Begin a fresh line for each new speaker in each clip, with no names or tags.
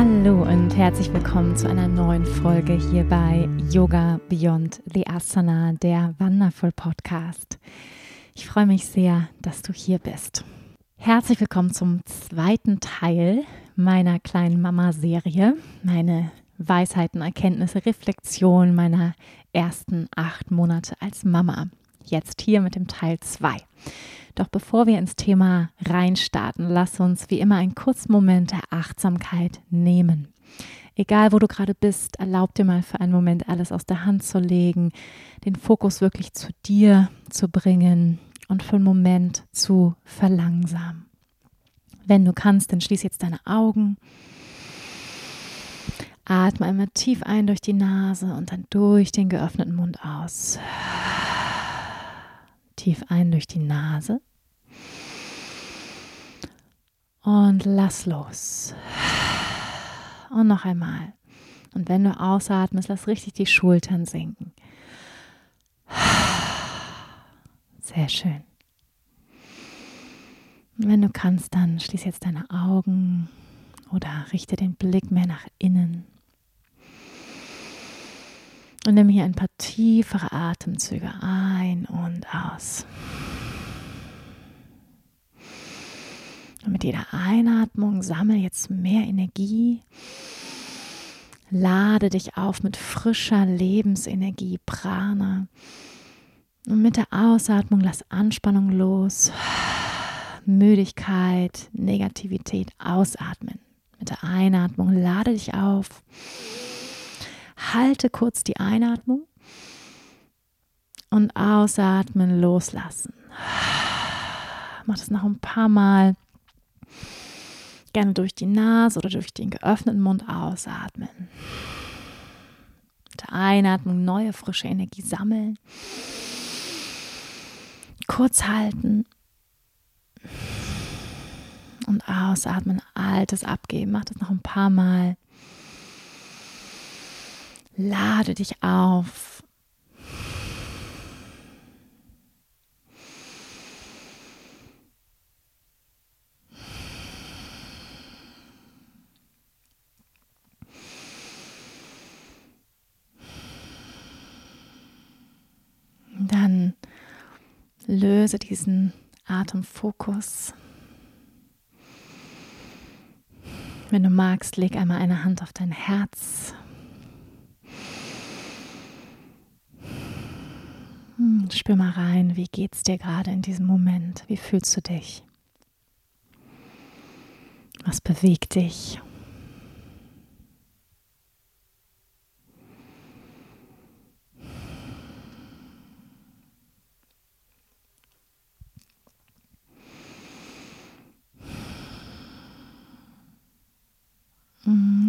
Hallo und herzlich willkommen zu einer neuen Folge hier bei Yoga Beyond the Asana, der Wonderful Podcast. Ich freue mich sehr, dass du hier bist. Herzlich willkommen zum zweiten Teil meiner kleinen Mama-Serie, meine Weisheiten, Erkenntnisse, Reflexion meiner ersten acht Monate als Mama. Jetzt hier mit dem Teil 2. Doch bevor wir ins Thema reinstarten, lass uns wie immer einen kurzen Moment der Achtsamkeit nehmen. Egal, wo du gerade bist, erlaub dir mal für einen Moment alles aus der Hand zu legen, den Fokus wirklich zu dir zu bringen und für einen Moment zu verlangsamen. Wenn du kannst, dann schließ jetzt deine Augen. Atme einmal tief ein durch die Nase und dann durch den geöffneten Mund aus. Tief ein durch die Nase. Und lass los. Und noch einmal. Und wenn du ausatmest, lass richtig die Schultern sinken. Sehr schön. Wenn du kannst, dann schließ jetzt deine Augen oder richte den Blick mehr nach innen. Und nimm hier ein paar tiefere Atemzüge ein und aus. Und mit jeder Einatmung sammle jetzt mehr Energie. Lade dich auf mit frischer Lebensenergie, Prana. Und mit der Ausatmung lass Anspannung los, Müdigkeit, Negativität ausatmen. Mit der Einatmung lade dich auf. Halte kurz die Einatmung und ausatmen, loslassen. Mach das noch ein paar Mal. Gerne durch die Nase oder durch den geöffneten Mund ausatmen. Der Einatmung neue frische Energie sammeln. Kurz halten. Und ausatmen, altes abgeben. Mach das noch ein paar Mal. Lade dich auf Dann löse diesen Atemfokus. Wenn du magst, leg einmal eine Hand auf dein Herz. Hm, spür mal rein, wie geht's dir gerade in diesem Moment? Wie fühlst du dich? Was bewegt dich?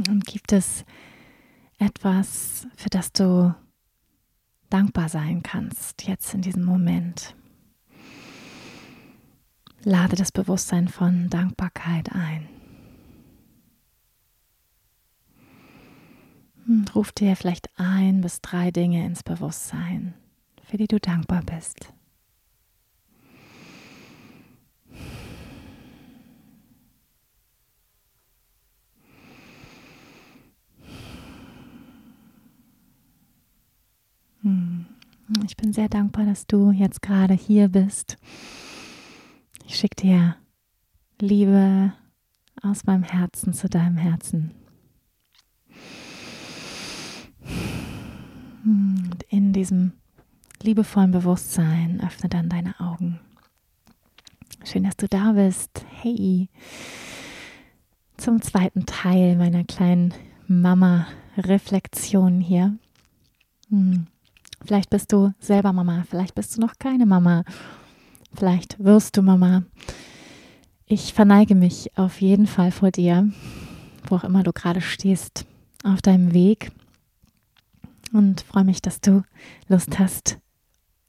Und gibt es etwas, für das du dankbar sein kannst, jetzt in diesem Moment? Lade das Bewusstsein von Dankbarkeit ein. Hm, ruf dir vielleicht ein bis drei Dinge ins Bewusstsein, für die du dankbar bist. Ich bin sehr dankbar, dass du jetzt gerade hier bist. Ich schicke dir Liebe aus meinem Herzen zu deinem Herzen. Und in diesem liebevollen Bewusstsein öffne dann deine Augen. Schön, dass du da bist. Hey, zum zweiten Teil meiner kleinen Mama-Reflexion hier. Hm. Vielleicht bist du selber Mama, vielleicht bist du noch keine Mama, vielleicht wirst du Mama. Ich verneige mich auf jeden Fall vor dir, wo auch immer du gerade stehst, auf deinem Weg. Und freue mich, dass du Lust hast,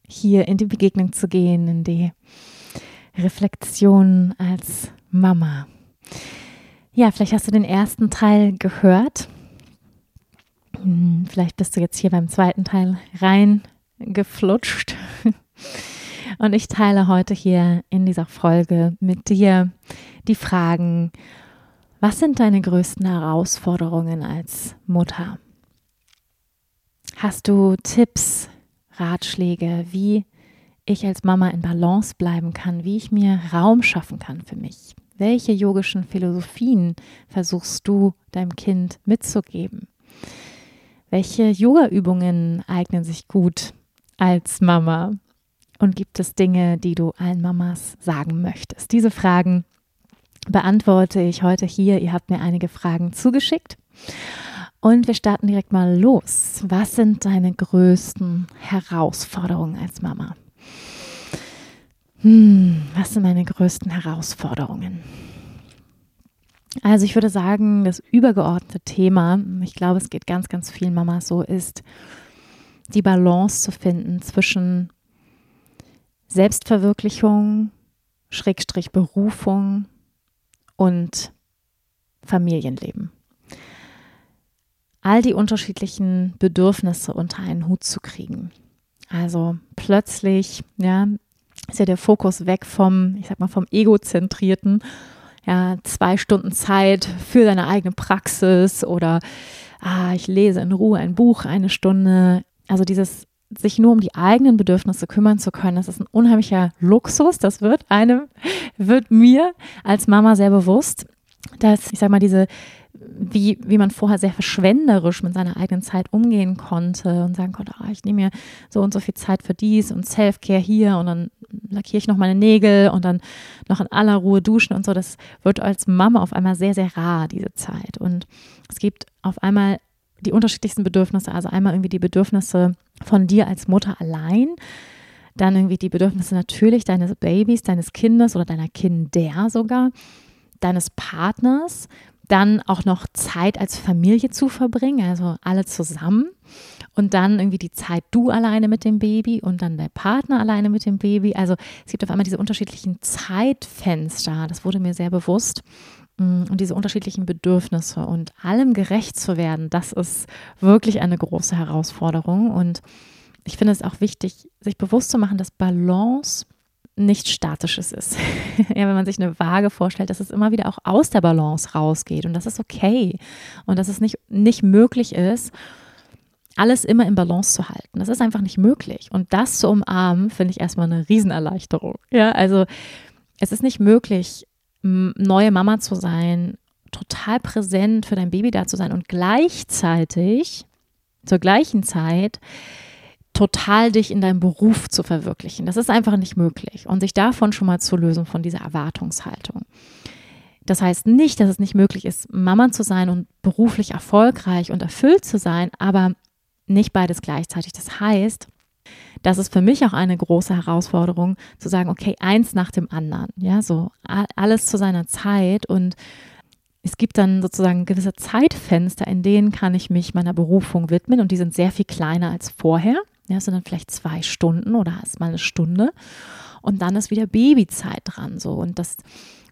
hier in die Begegnung zu gehen, in die Reflexion als Mama. Ja, vielleicht hast du den ersten Teil gehört. Vielleicht bist du jetzt hier beim zweiten Teil reingeflutscht. Und ich teile heute hier in dieser Folge mit dir die Fragen, was sind deine größten Herausforderungen als Mutter? Hast du Tipps, Ratschläge, wie ich als Mama in Balance bleiben kann, wie ich mir Raum schaffen kann für mich? Welche yogischen Philosophien versuchst du deinem Kind mitzugeben? Welche Yoga-Übungen eignen sich gut als Mama? Und gibt es Dinge, die du allen Mamas sagen möchtest? Diese Fragen beantworte ich heute hier. Ihr habt mir einige Fragen zugeschickt. Und wir starten direkt mal los. Was sind deine größten Herausforderungen als Mama? Hm, was sind meine größten Herausforderungen? Also ich würde sagen, das übergeordnete Thema, ich glaube, es geht ganz, ganz vielen Mamas so, ist die Balance zu finden zwischen Selbstverwirklichung, Schrägstrich Berufung und Familienleben. All die unterschiedlichen Bedürfnisse unter einen Hut zu kriegen. Also plötzlich, ja, ist ja der Fokus weg vom, ich sag mal, vom egozentrierten, ja, zwei Stunden Zeit für deine eigene Praxis oder ah, ich lese in Ruhe ein Buch eine Stunde. Also dieses sich nur um die eigenen Bedürfnisse kümmern zu können, das ist ein unheimlicher Luxus. Das wird einem, wird mir als Mama sehr bewusst, dass ich sag mal, diese, wie, wie man vorher sehr verschwenderisch mit seiner eigenen Zeit umgehen konnte und sagen konnte, oh, ich nehme mir so und so viel Zeit für dies und Self-Care hier und dann lackiere ich noch meine Nägel und dann noch in aller Ruhe duschen und so. Das wird als Mama auf einmal sehr, sehr rar, diese Zeit. Und es gibt auf einmal die unterschiedlichsten Bedürfnisse. Also einmal irgendwie die Bedürfnisse von dir als Mutter allein, dann irgendwie die Bedürfnisse natürlich deines Babys, deines Kindes oder deiner Kinder sogar, deines Partners, dann auch noch Zeit als Familie zu verbringen, also alle zusammen und dann irgendwie die Zeit du alleine mit dem Baby und dann der Partner alleine mit dem Baby. Also es gibt auf einmal diese unterschiedlichen Zeitfenster, das wurde mir sehr bewusst Mm, und diese unterschiedlichen Bedürfnisse und allem gerecht zu werden, das ist wirklich eine große Herausforderung. Und ich finde es auch wichtig, sich bewusst zu machen, dass Balance nichts Statisches ist. ja, wenn man sich eine Waage vorstellt, dass es immer wieder auch aus der Balance rausgeht und das ist okay und dass es nicht, nicht möglich ist, alles immer in Balance zu halten. Das ist einfach nicht möglich. Und das zu umarmen, finde ich erstmal eine Riesenerleichterung. Ja, also es ist nicht möglich, neue Mama zu sein, total präsent für dein Baby da zu sein und gleichzeitig, zur gleichen Zeit, total dich in deinem Beruf zu verwirklichen. Das ist einfach nicht möglich. Und sich davon schon mal zu lösen, von dieser Erwartungshaltung. Das heißt nicht, dass es nicht möglich ist, Mama zu sein und beruflich erfolgreich und erfüllt zu sein, aber nicht beides gleichzeitig. Das heißt, das ist für mich auch eine große Herausforderung, zu sagen, okay, eins nach dem anderen, ja, so alles zu seiner Zeit und es gibt dann sozusagen gewisse Zeitfenster, in denen kann ich mich meiner Berufung widmen und die sind sehr viel kleiner als vorher. Ja, sind dann vielleicht zwei Stunden oder erst mal eine Stunde und dann ist wieder Babyzeit dran, so und das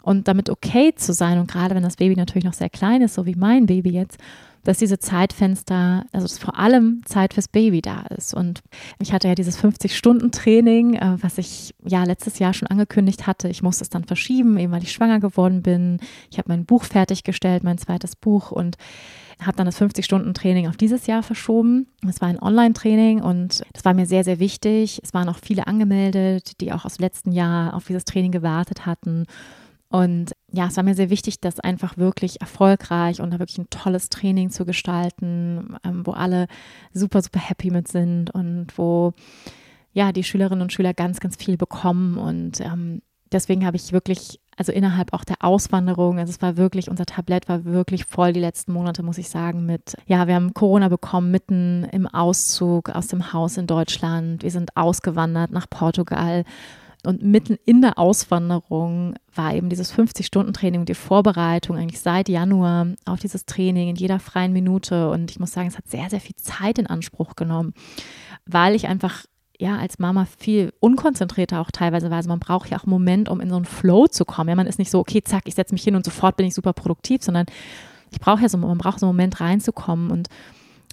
und damit okay zu sein und gerade wenn das Baby natürlich noch sehr klein ist, so wie mein Baby jetzt, dass diese Zeitfenster, also dass vor allem Zeit fürs Baby da ist. Und ich hatte ja dieses 50-Stunden-Training, äh, was ich ja letztes Jahr schon angekündigt hatte. Ich musste es dann verschieben, eben weil ich schwanger geworden bin. Ich habe mein Buch fertiggestellt, mein zweites Buch und habe dann das 50-Stunden-Training auf dieses Jahr verschoben. Es war ein Online-Training und das war mir sehr, sehr wichtig. Es waren auch viele angemeldet, die auch aus dem letzten Jahr auf dieses Training gewartet hatten. Und ja, es war mir sehr wichtig, das einfach wirklich erfolgreich und da wirklich ein tolles Training zu gestalten, ähm, wo alle super, super happy mit sind und wo ja die Schülerinnen und Schüler ganz, ganz viel bekommen. Und ähm, deswegen habe ich wirklich, also innerhalb auch der Auswanderung, also es war wirklich, unser Tablett war wirklich voll die letzten Monate, muss ich sagen, mit, ja, wir haben Corona bekommen mitten im Auszug aus dem Haus in Deutschland. Wir sind ausgewandert nach Portugal Und mitten in der Auswanderung war eben dieses 50-Stunden-Training und die Vorbereitung eigentlich seit Januar auf dieses Training in jeder freien Minute. Und ich muss sagen, es hat sehr, sehr viel Zeit in Anspruch genommen, weil ich einfach ja, als Mama viel unkonzentrierter auch teilweise war. Also man braucht ja auch einen Moment, um in so einen Flow zu kommen. Ja, man ist nicht so, okay, zack, ich setze mich hin und sofort bin ich super produktiv, sondern ich brauche ja so, man braucht so einen Moment reinzukommen. Und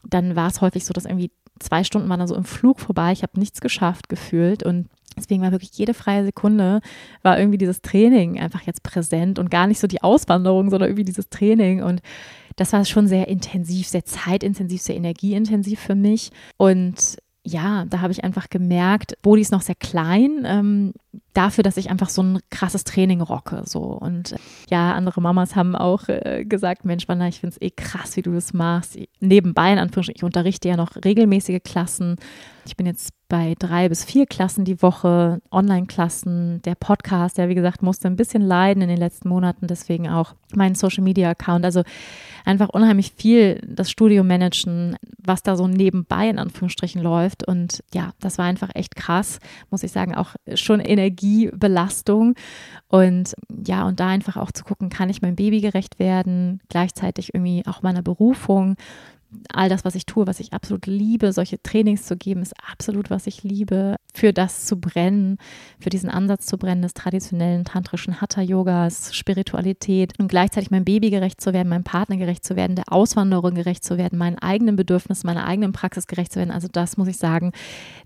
dann war es häufig so, dass irgendwie zwei Stunden waren dann so im Flug vorbei. Ich habe nichts geschafft gefühlt und Deswegen war wirklich jede freie Sekunde, war irgendwie dieses Training einfach jetzt präsent und gar nicht so die Auswanderung, sondern irgendwie dieses Training. Und das war schon sehr intensiv, sehr zeitintensiv, sehr energieintensiv für mich. Und ja, da habe ich einfach gemerkt, Bodi ist noch sehr klein, ähm, dafür, dass ich einfach so ein krasses Training rocke. So. Und ja, andere Mamas haben auch äh, gesagt, Mensch, Wanda, ich finde es eh krass, wie du das machst. Nebenbei, in Anführungsstrichen, ich unterrichte ja noch regelmäßige Klassen. Ich bin jetzt bei drei bis vier Klassen die Woche, Online-Klassen, der Podcast, der wie gesagt musste ein bisschen leiden in den letzten Monaten, deswegen auch mein Social-Media-Account. Also einfach unheimlich viel das Studio managen, was da so nebenbei in Anführungsstrichen läuft. Und ja, das war einfach echt krass, muss ich sagen, auch schon Energiebelastung. Und ja, und da einfach auch zu gucken, kann ich meinem Baby gerecht werden, gleichzeitig irgendwie auch meiner Berufung all das, was ich tue, was ich absolut liebe, solche Trainings zu geben, ist absolut, was ich liebe, für das zu brennen, für diesen Ansatz zu brennen des traditionellen tantrischen Hatha-Yogas, Spiritualität und gleichzeitig meinem Baby gerecht zu werden, meinem Partner gerecht zu werden, der Auswanderung gerecht zu werden, meinen eigenen Bedürfnissen, meiner eigenen Praxis gerecht zu werden. Also das muss ich sagen,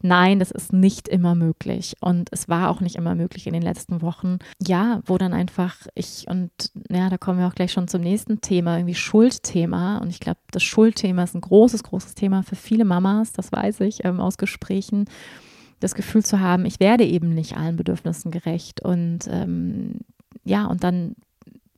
nein, das ist nicht immer möglich und es war auch nicht immer möglich in den letzten Wochen. Ja, wo dann einfach ich und ja, da kommen wir auch gleich schon zum nächsten Thema, irgendwie Schuldthema und ich glaube, das Schuldthema Thema ist ein großes, großes Thema für viele Mamas, das weiß ich ähm, aus Gesprächen, das Gefühl zu haben, ich werde eben nicht allen Bedürfnissen gerecht. Und ähm, ja, und dann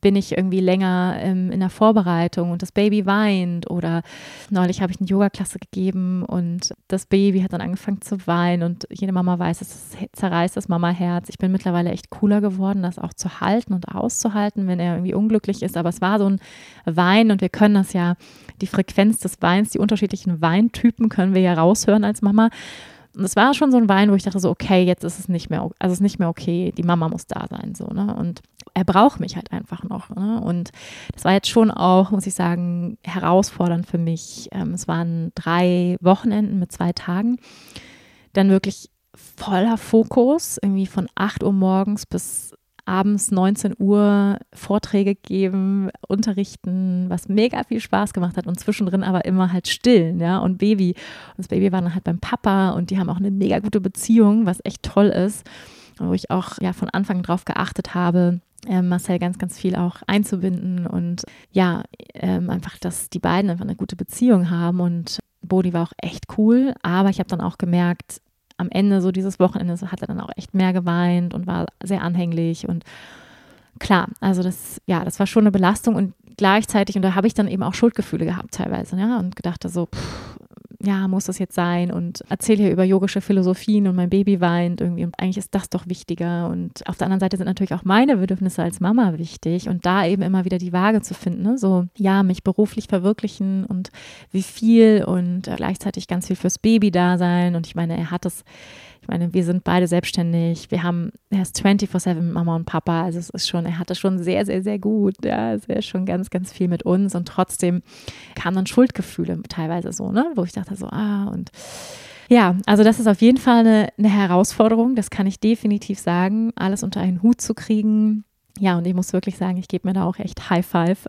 bin ich irgendwie länger ähm, in der Vorbereitung und das Baby weint oder neulich habe ich eine Yoga-Klasse gegeben und das Baby hat dann angefangen zu weinen und jede Mama weiß, es zerreißt das Mama-Herz. Ich bin mittlerweile echt cooler geworden, das auch zu halten und auszuhalten, wenn er irgendwie unglücklich ist, aber es war so ein Wein und wir können das ja, die Frequenz des Weins, die unterschiedlichen Weintypen können wir ja raushören als Mama und es war schon so ein Wein, wo ich dachte so, okay, jetzt ist es nicht mehr, also es ist nicht mehr okay, die Mama muss da sein, so, ne? Und er braucht mich halt einfach noch, ne? Und das war jetzt schon auch, muss ich sagen, herausfordernd für mich. Ähm, es waren drei Wochenenden mit zwei Tagen. Dann wirklich voller Fokus, irgendwie von 8 Uhr morgens bis abends 19 Uhr Vorträge geben, unterrichten, was mega viel Spaß gemacht hat und zwischendrin aber immer halt stillen, ja, und Baby. Und das Baby war dann halt beim Papa und die haben auch eine mega gute Beziehung, was echt toll ist, wo ich auch ja von Anfang drauf geachtet habe, äh, Marcel ganz, ganz viel auch einzubinden und ja, ähm, einfach, dass die beiden einfach eine gute Beziehung haben und Bodi war auch echt cool, aber ich habe dann auch gemerkt, am Ende so dieses Wochenende hat er dann auch echt mehr geweint und war sehr anhänglich und klar, also das, ja, das war schon eine Belastung und gleichzeitig, und da habe ich dann eben auch Schuldgefühle gehabt teilweise, ja, und gedacht so, pff, ja, muss das jetzt sein und erzähle hier über yogische Philosophien und mein Baby weint irgendwie und eigentlich ist das doch wichtiger und auf der anderen Seite sind natürlich auch meine Bedürfnisse als Mama wichtig und da eben immer wieder die Waage zu finden, ne? so ja, mich beruflich verwirklichen und wie viel und gleichzeitig ganz viel fürs Baby da sein und ich meine, er hat es ich meine, wir sind beide selbstständig. Wir haben, er ist 24-7 mit Mama und Papa. Also es ist schon, er hat das schon sehr, sehr, sehr gut. Ja, es ist schon ganz, ganz viel mit uns. Und trotzdem kamen dann Schuldgefühle teilweise so, ne? Wo ich dachte so, ah, und ja, also das ist auf jeden Fall eine, eine Herausforderung. Das kann ich definitiv sagen, alles unter einen Hut zu kriegen ja, und ich muss wirklich sagen, ich gebe mir da auch echt High Five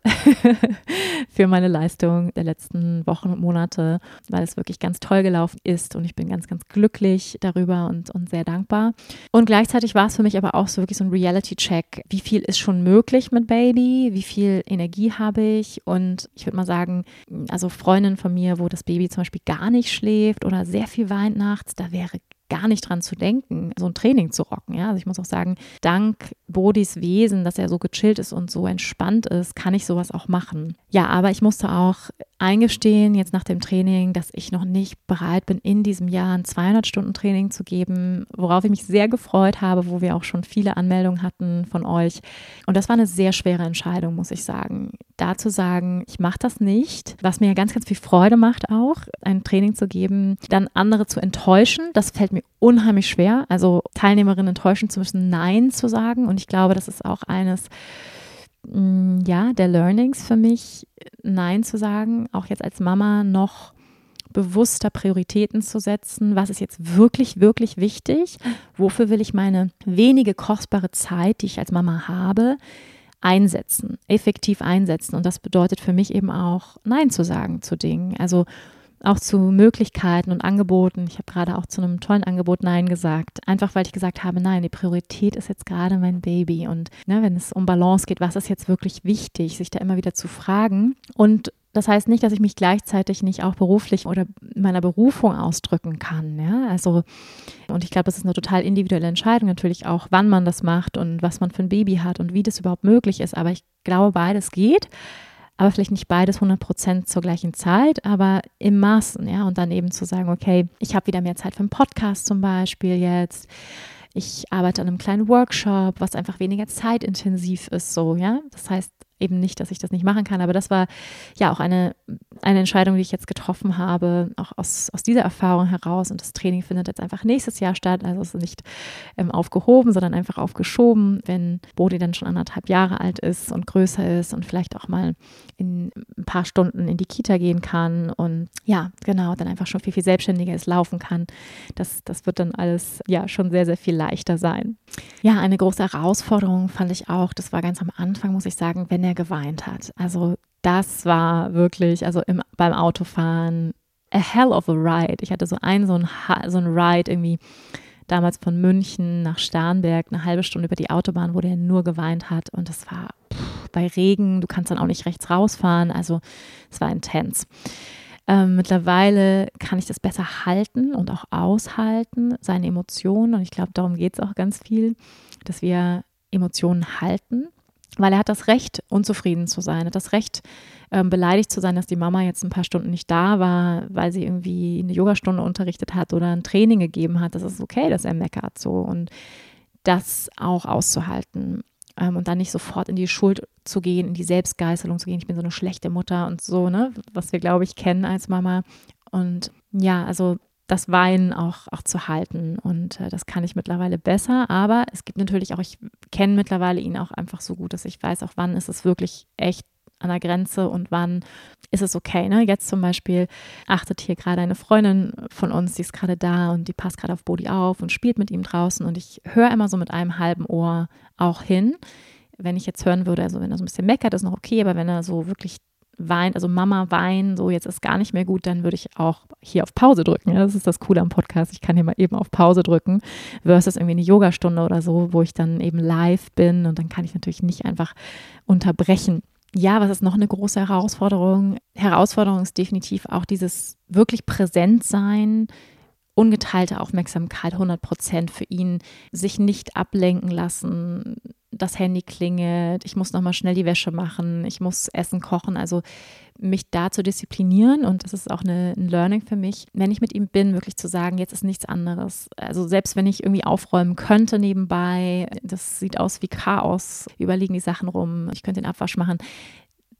für meine Leistung der letzten Wochen und Monate, weil es wirklich ganz toll gelaufen ist und ich bin ganz, ganz glücklich darüber und, und sehr dankbar. Und gleichzeitig war es für mich aber auch so wirklich so ein Reality-Check. Wie viel ist schon möglich mit Baby? Wie viel Energie habe ich? Und ich würde mal sagen, also Freundinnen von mir, wo das Baby zum Beispiel gar nicht schläft oder sehr viel weint nachts, da wäre gar nicht dran zu denken, so ein Training zu rocken. Ja? Also ich muss auch sagen, dank Bodis Wesen, dass er so gechillt ist und so entspannt ist, kann ich sowas auch machen. Ja, aber ich musste auch eingestehen, jetzt nach dem Training, dass ich noch nicht bereit bin, in diesem Jahr ein 200-Stunden-Training zu geben, worauf ich mich sehr gefreut habe, wo wir auch schon viele Anmeldungen hatten von euch. Und das war eine sehr schwere Entscheidung, muss ich sagen. Da zu sagen, ich mache das nicht, was mir ganz, ganz viel Freude macht auch, ein Training zu geben, dann andere zu enttäuschen, das fällt mir unheimlich schwer. Also Teilnehmerinnen enttäuschen zu müssen, Nein zu sagen. Und ich glaube, das ist auch eines mm, ja, der Learnings für mich, Nein zu sagen, auch jetzt als Mama noch bewusster Prioritäten zu setzen. Was ist jetzt wirklich, wirklich wichtig? Wofür will ich meine wenige kostbare Zeit, die ich als Mama habe, einsetzen, effektiv einsetzen. Und das bedeutet für mich eben auch, Nein zu sagen zu Dingen. Also auch zu Möglichkeiten und Angeboten. Ich habe gerade auch zu einem tollen Angebot Nein gesagt. Einfach weil ich gesagt habe, nein, die Priorität ist jetzt gerade mein Baby. Und ne, wenn es um Balance geht, was ist jetzt wirklich wichtig, sich da immer wieder zu fragen und das heißt nicht, dass ich mich gleichzeitig nicht auch beruflich oder meiner Berufung ausdrücken kann. Ja? Also, und ich glaube, das ist eine total individuelle Entscheidung natürlich auch, wann man das macht und was man für ein Baby hat und wie das überhaupt möglich ist. Aber ich glaube, beides geht. Aber vielleicht nicht beides 100 Prozent zur gleichen Zeit, aber im Maßen, ja. Und dann eben zu sagen, okay, ich habe wieder mehr Zeit für einen Podcast zum Beispiel jetzt. Ich arbeite an einem kleinen Workshop, was einfach weniger zeitintensiv ist, so, ja. Das heißt, eben nicht, dass ich das nicht machen kann, aber das war ja auch eine, eine Entscheidung, die ich jetzt getroffen habe, auch aus, aus dieser Erfahrung heraus. Und das Training findet jetzt einfach nächstes Jahr statt. Also es ist nicht ähm, aufgehoben, sondern einfach aufgeschoben, wenn Bodi dann schon anderthalb Jahre alt ist und größer ist und vielleicht auch mal in ein paar Stunden in die Kita gehen kann und ja, genau, dann einfach schon viel, viel selbstständiger ist, laufen kann. Das, das wird dann alles ja schon sehr, sehr viel leichter sein. Ja, eine große Herausforderung fand ich auch, das war ganz am Anfang, muss ich sagen, wenn er geweint hat. Also das war wirklich, also im, beim Autofahren, a hell of a ride. Ich hatte so ein, so ein, so ein Ride irgendwie damals von München nach Starnberg, eine halbe Stunde über die Autobahn, wo der nur geweint hat. Und das war pff, bei Regen, du kannst dann auch nicht rechts rausfahren. Also es war intens. Ähm, mittlerweile kann ich das besser halten und auch aushalten, seine Emotionen. Und ich glaube, darum geht es auch ganz viel, dass wir Emotionen halten weil er hat das Recht, unzufrieden zu sein, hat das Recht, ähm, beleidigt zu sein, dass die Mama jetzt ein paar Stunden nicht da war, weil sie irgendwie eine Yogastunde unterrichtet hat oder ein Training gegeben hat. Das ist okay, dass er meckert so und das auch auszuhalten ähm, und dann nicht sofort in die Schuld zu gehen, in die Selbstgeißelung zu gehen. Ich bin so eine schlechte Mutter und so, ne, was wir glaube ich kennen als Mama. Und ja, also das Weinen auch, auch zu halten. Und äh, das kann ich mittlerweile besser. Aber es gibt natürlich auch, ich kenne mittlerweile ihn auch einfach so gut, dass ich weiß, auch wann ist es wirklich echt an der Grenze und wann ist es okay. Ne? Jetzt zum Beispiel achtet hier gerade eine Freundin von uns, die ist gerade da und die passt gerade auf Bodi auf und spielt mit ihm draußen. Und ich höre immer so mit einem halben Ohr auch hin. Wenn ich jetzt hören würde, also wenn er so ein bisschen meckert, ist noch okay, aber wenn er so wirklich weint, also Mama weint, so jetzt ist gar nicht mehr gut, dann würde ich auch hier auf Pause drücken. Das ist das Coole am Podcast. Ich kann hier mal eben auf Pause drücken, versus irgendwie eine Yogastunde oder so, wo ich dann eben live bin und dann kann ich natürlich nicht einfach unterbrechen. Ja, was ist noch eine große Herausforderung? Herausforderung ist definitiv auch dieses wirklich präsent sein, ungeteilte Aufmerksamkeit, 100 Prozent für ihn, sich nicht ablenken lassen, das Handy klingelt, ich muss nochmal schnell die Wäsche machen, ich muss Essen kochen. Also mich da zu disziplinieren und das ist auch eine, ein Learning für mich, wenn ich mit ihm bin, wirklich zu sagen, jetzt ist nichts anderes. Also selbst wenn ich irgendwie aufräumen könnte nebenbei, das sieht aus wie Chaos, überliegen die Sachen rum, ich könnte den Abwasch machen,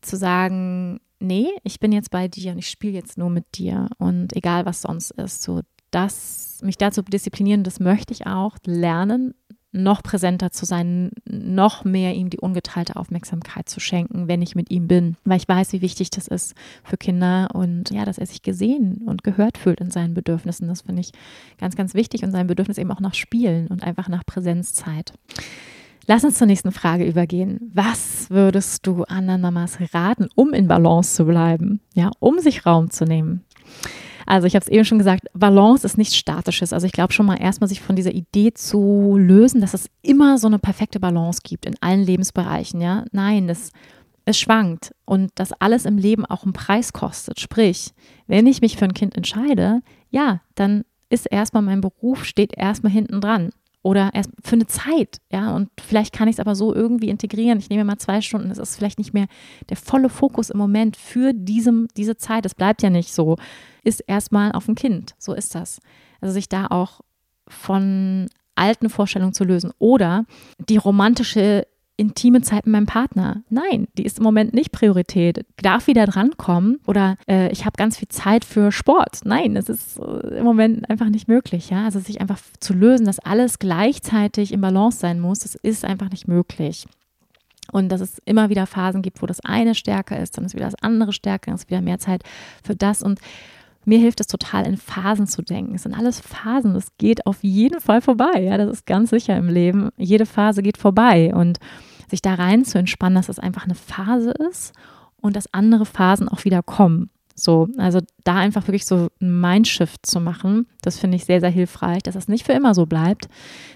zu sagen, nee, ich bin jetzt bei dir und ich spiele jetzt nur mit dir und egal was sonst ist, so das, mich dazu disziplinieren, das möchte ich auch lernen, noch präsenter zu sein, noch mehr ihm die ungeteilte Aufmerksamkeit zu schenken, wenn ich mit ihm bin, weil ich weiß, wie wichtig das ist für Kinder und ja, dass er sich gesehen und gehört fühlt in seinen Bedürfnissen. Das finde ich ganz, ganz wichtig und sein Bedürfnis eben auch nach Spielen und einfach nach Präsenzzeit. Lass uns zur nächsten Frage übergehen. Was würdest du anderen Mamas raten, um in Balance zu bleiben? Ja, um sich Raum zu nehmen? Also ich habe es eben schon gesagt, Balance ist nichts Statisches. Also ich glaube schon mal erstmal sich von dieser Idee zu lösen, dass es immer so eine perfekte Balance gibt in allen Lebensbereichen. Ja, nein, das es schwankt und dass alles im Leben auch einen Preis kostet. Sprich, wenn ich mich für ein Kind entscheide, ja, dann ist erstmal mein Beruf steht erstmal hinten dran oder erst für eine Zeit, ja, und vielleicht kann ich es aber so irgendwie integrieren. Ich nehme mal zwei Stunden, das ist vielleicht nicht mehr der volle Fokus im Moment für diesem, diese Zeit. Das bleibt ja nicht so, ist erstmal auf dem Kind. So ist das. Also sich da auch von alten Vorstellungen zu lösen oder die romantische intime Zeit mit meinem Partner. Nein, die ist im Moment nicht Priorität. Darf wieder drankommen oder äh, ich habe ganz viel Zeit für Sport. Nein, es ist äh, im Moment einfach nicht möglich. Ja? Also sich einfach zu lösen, dass alles gleichzeitig im Balance sein muss, das ist einfach nicht möglich. Und dass es immer wieder Phasen gibt, wo das eine stärker ist, dann ist wieder das andere stärker, dann ist wieder mehr Zeit für das. Und mir hilft es total, in Phasen zu denken. Es sind alles Phasen. Es geht auf jeden Fall vorbei. Ja, das ist ganz sicher im Leben. Jede Phase geht vorbei. Und sich da rein zu entspannen, dass es einfach eine Phase ist und dass andere Phasen auch wieder kommen. So, also da einfach wirklich so ein Mindshift zu machen, das finde ich sehr, sehr hilfreich, dass es nicht für immer so bleibt,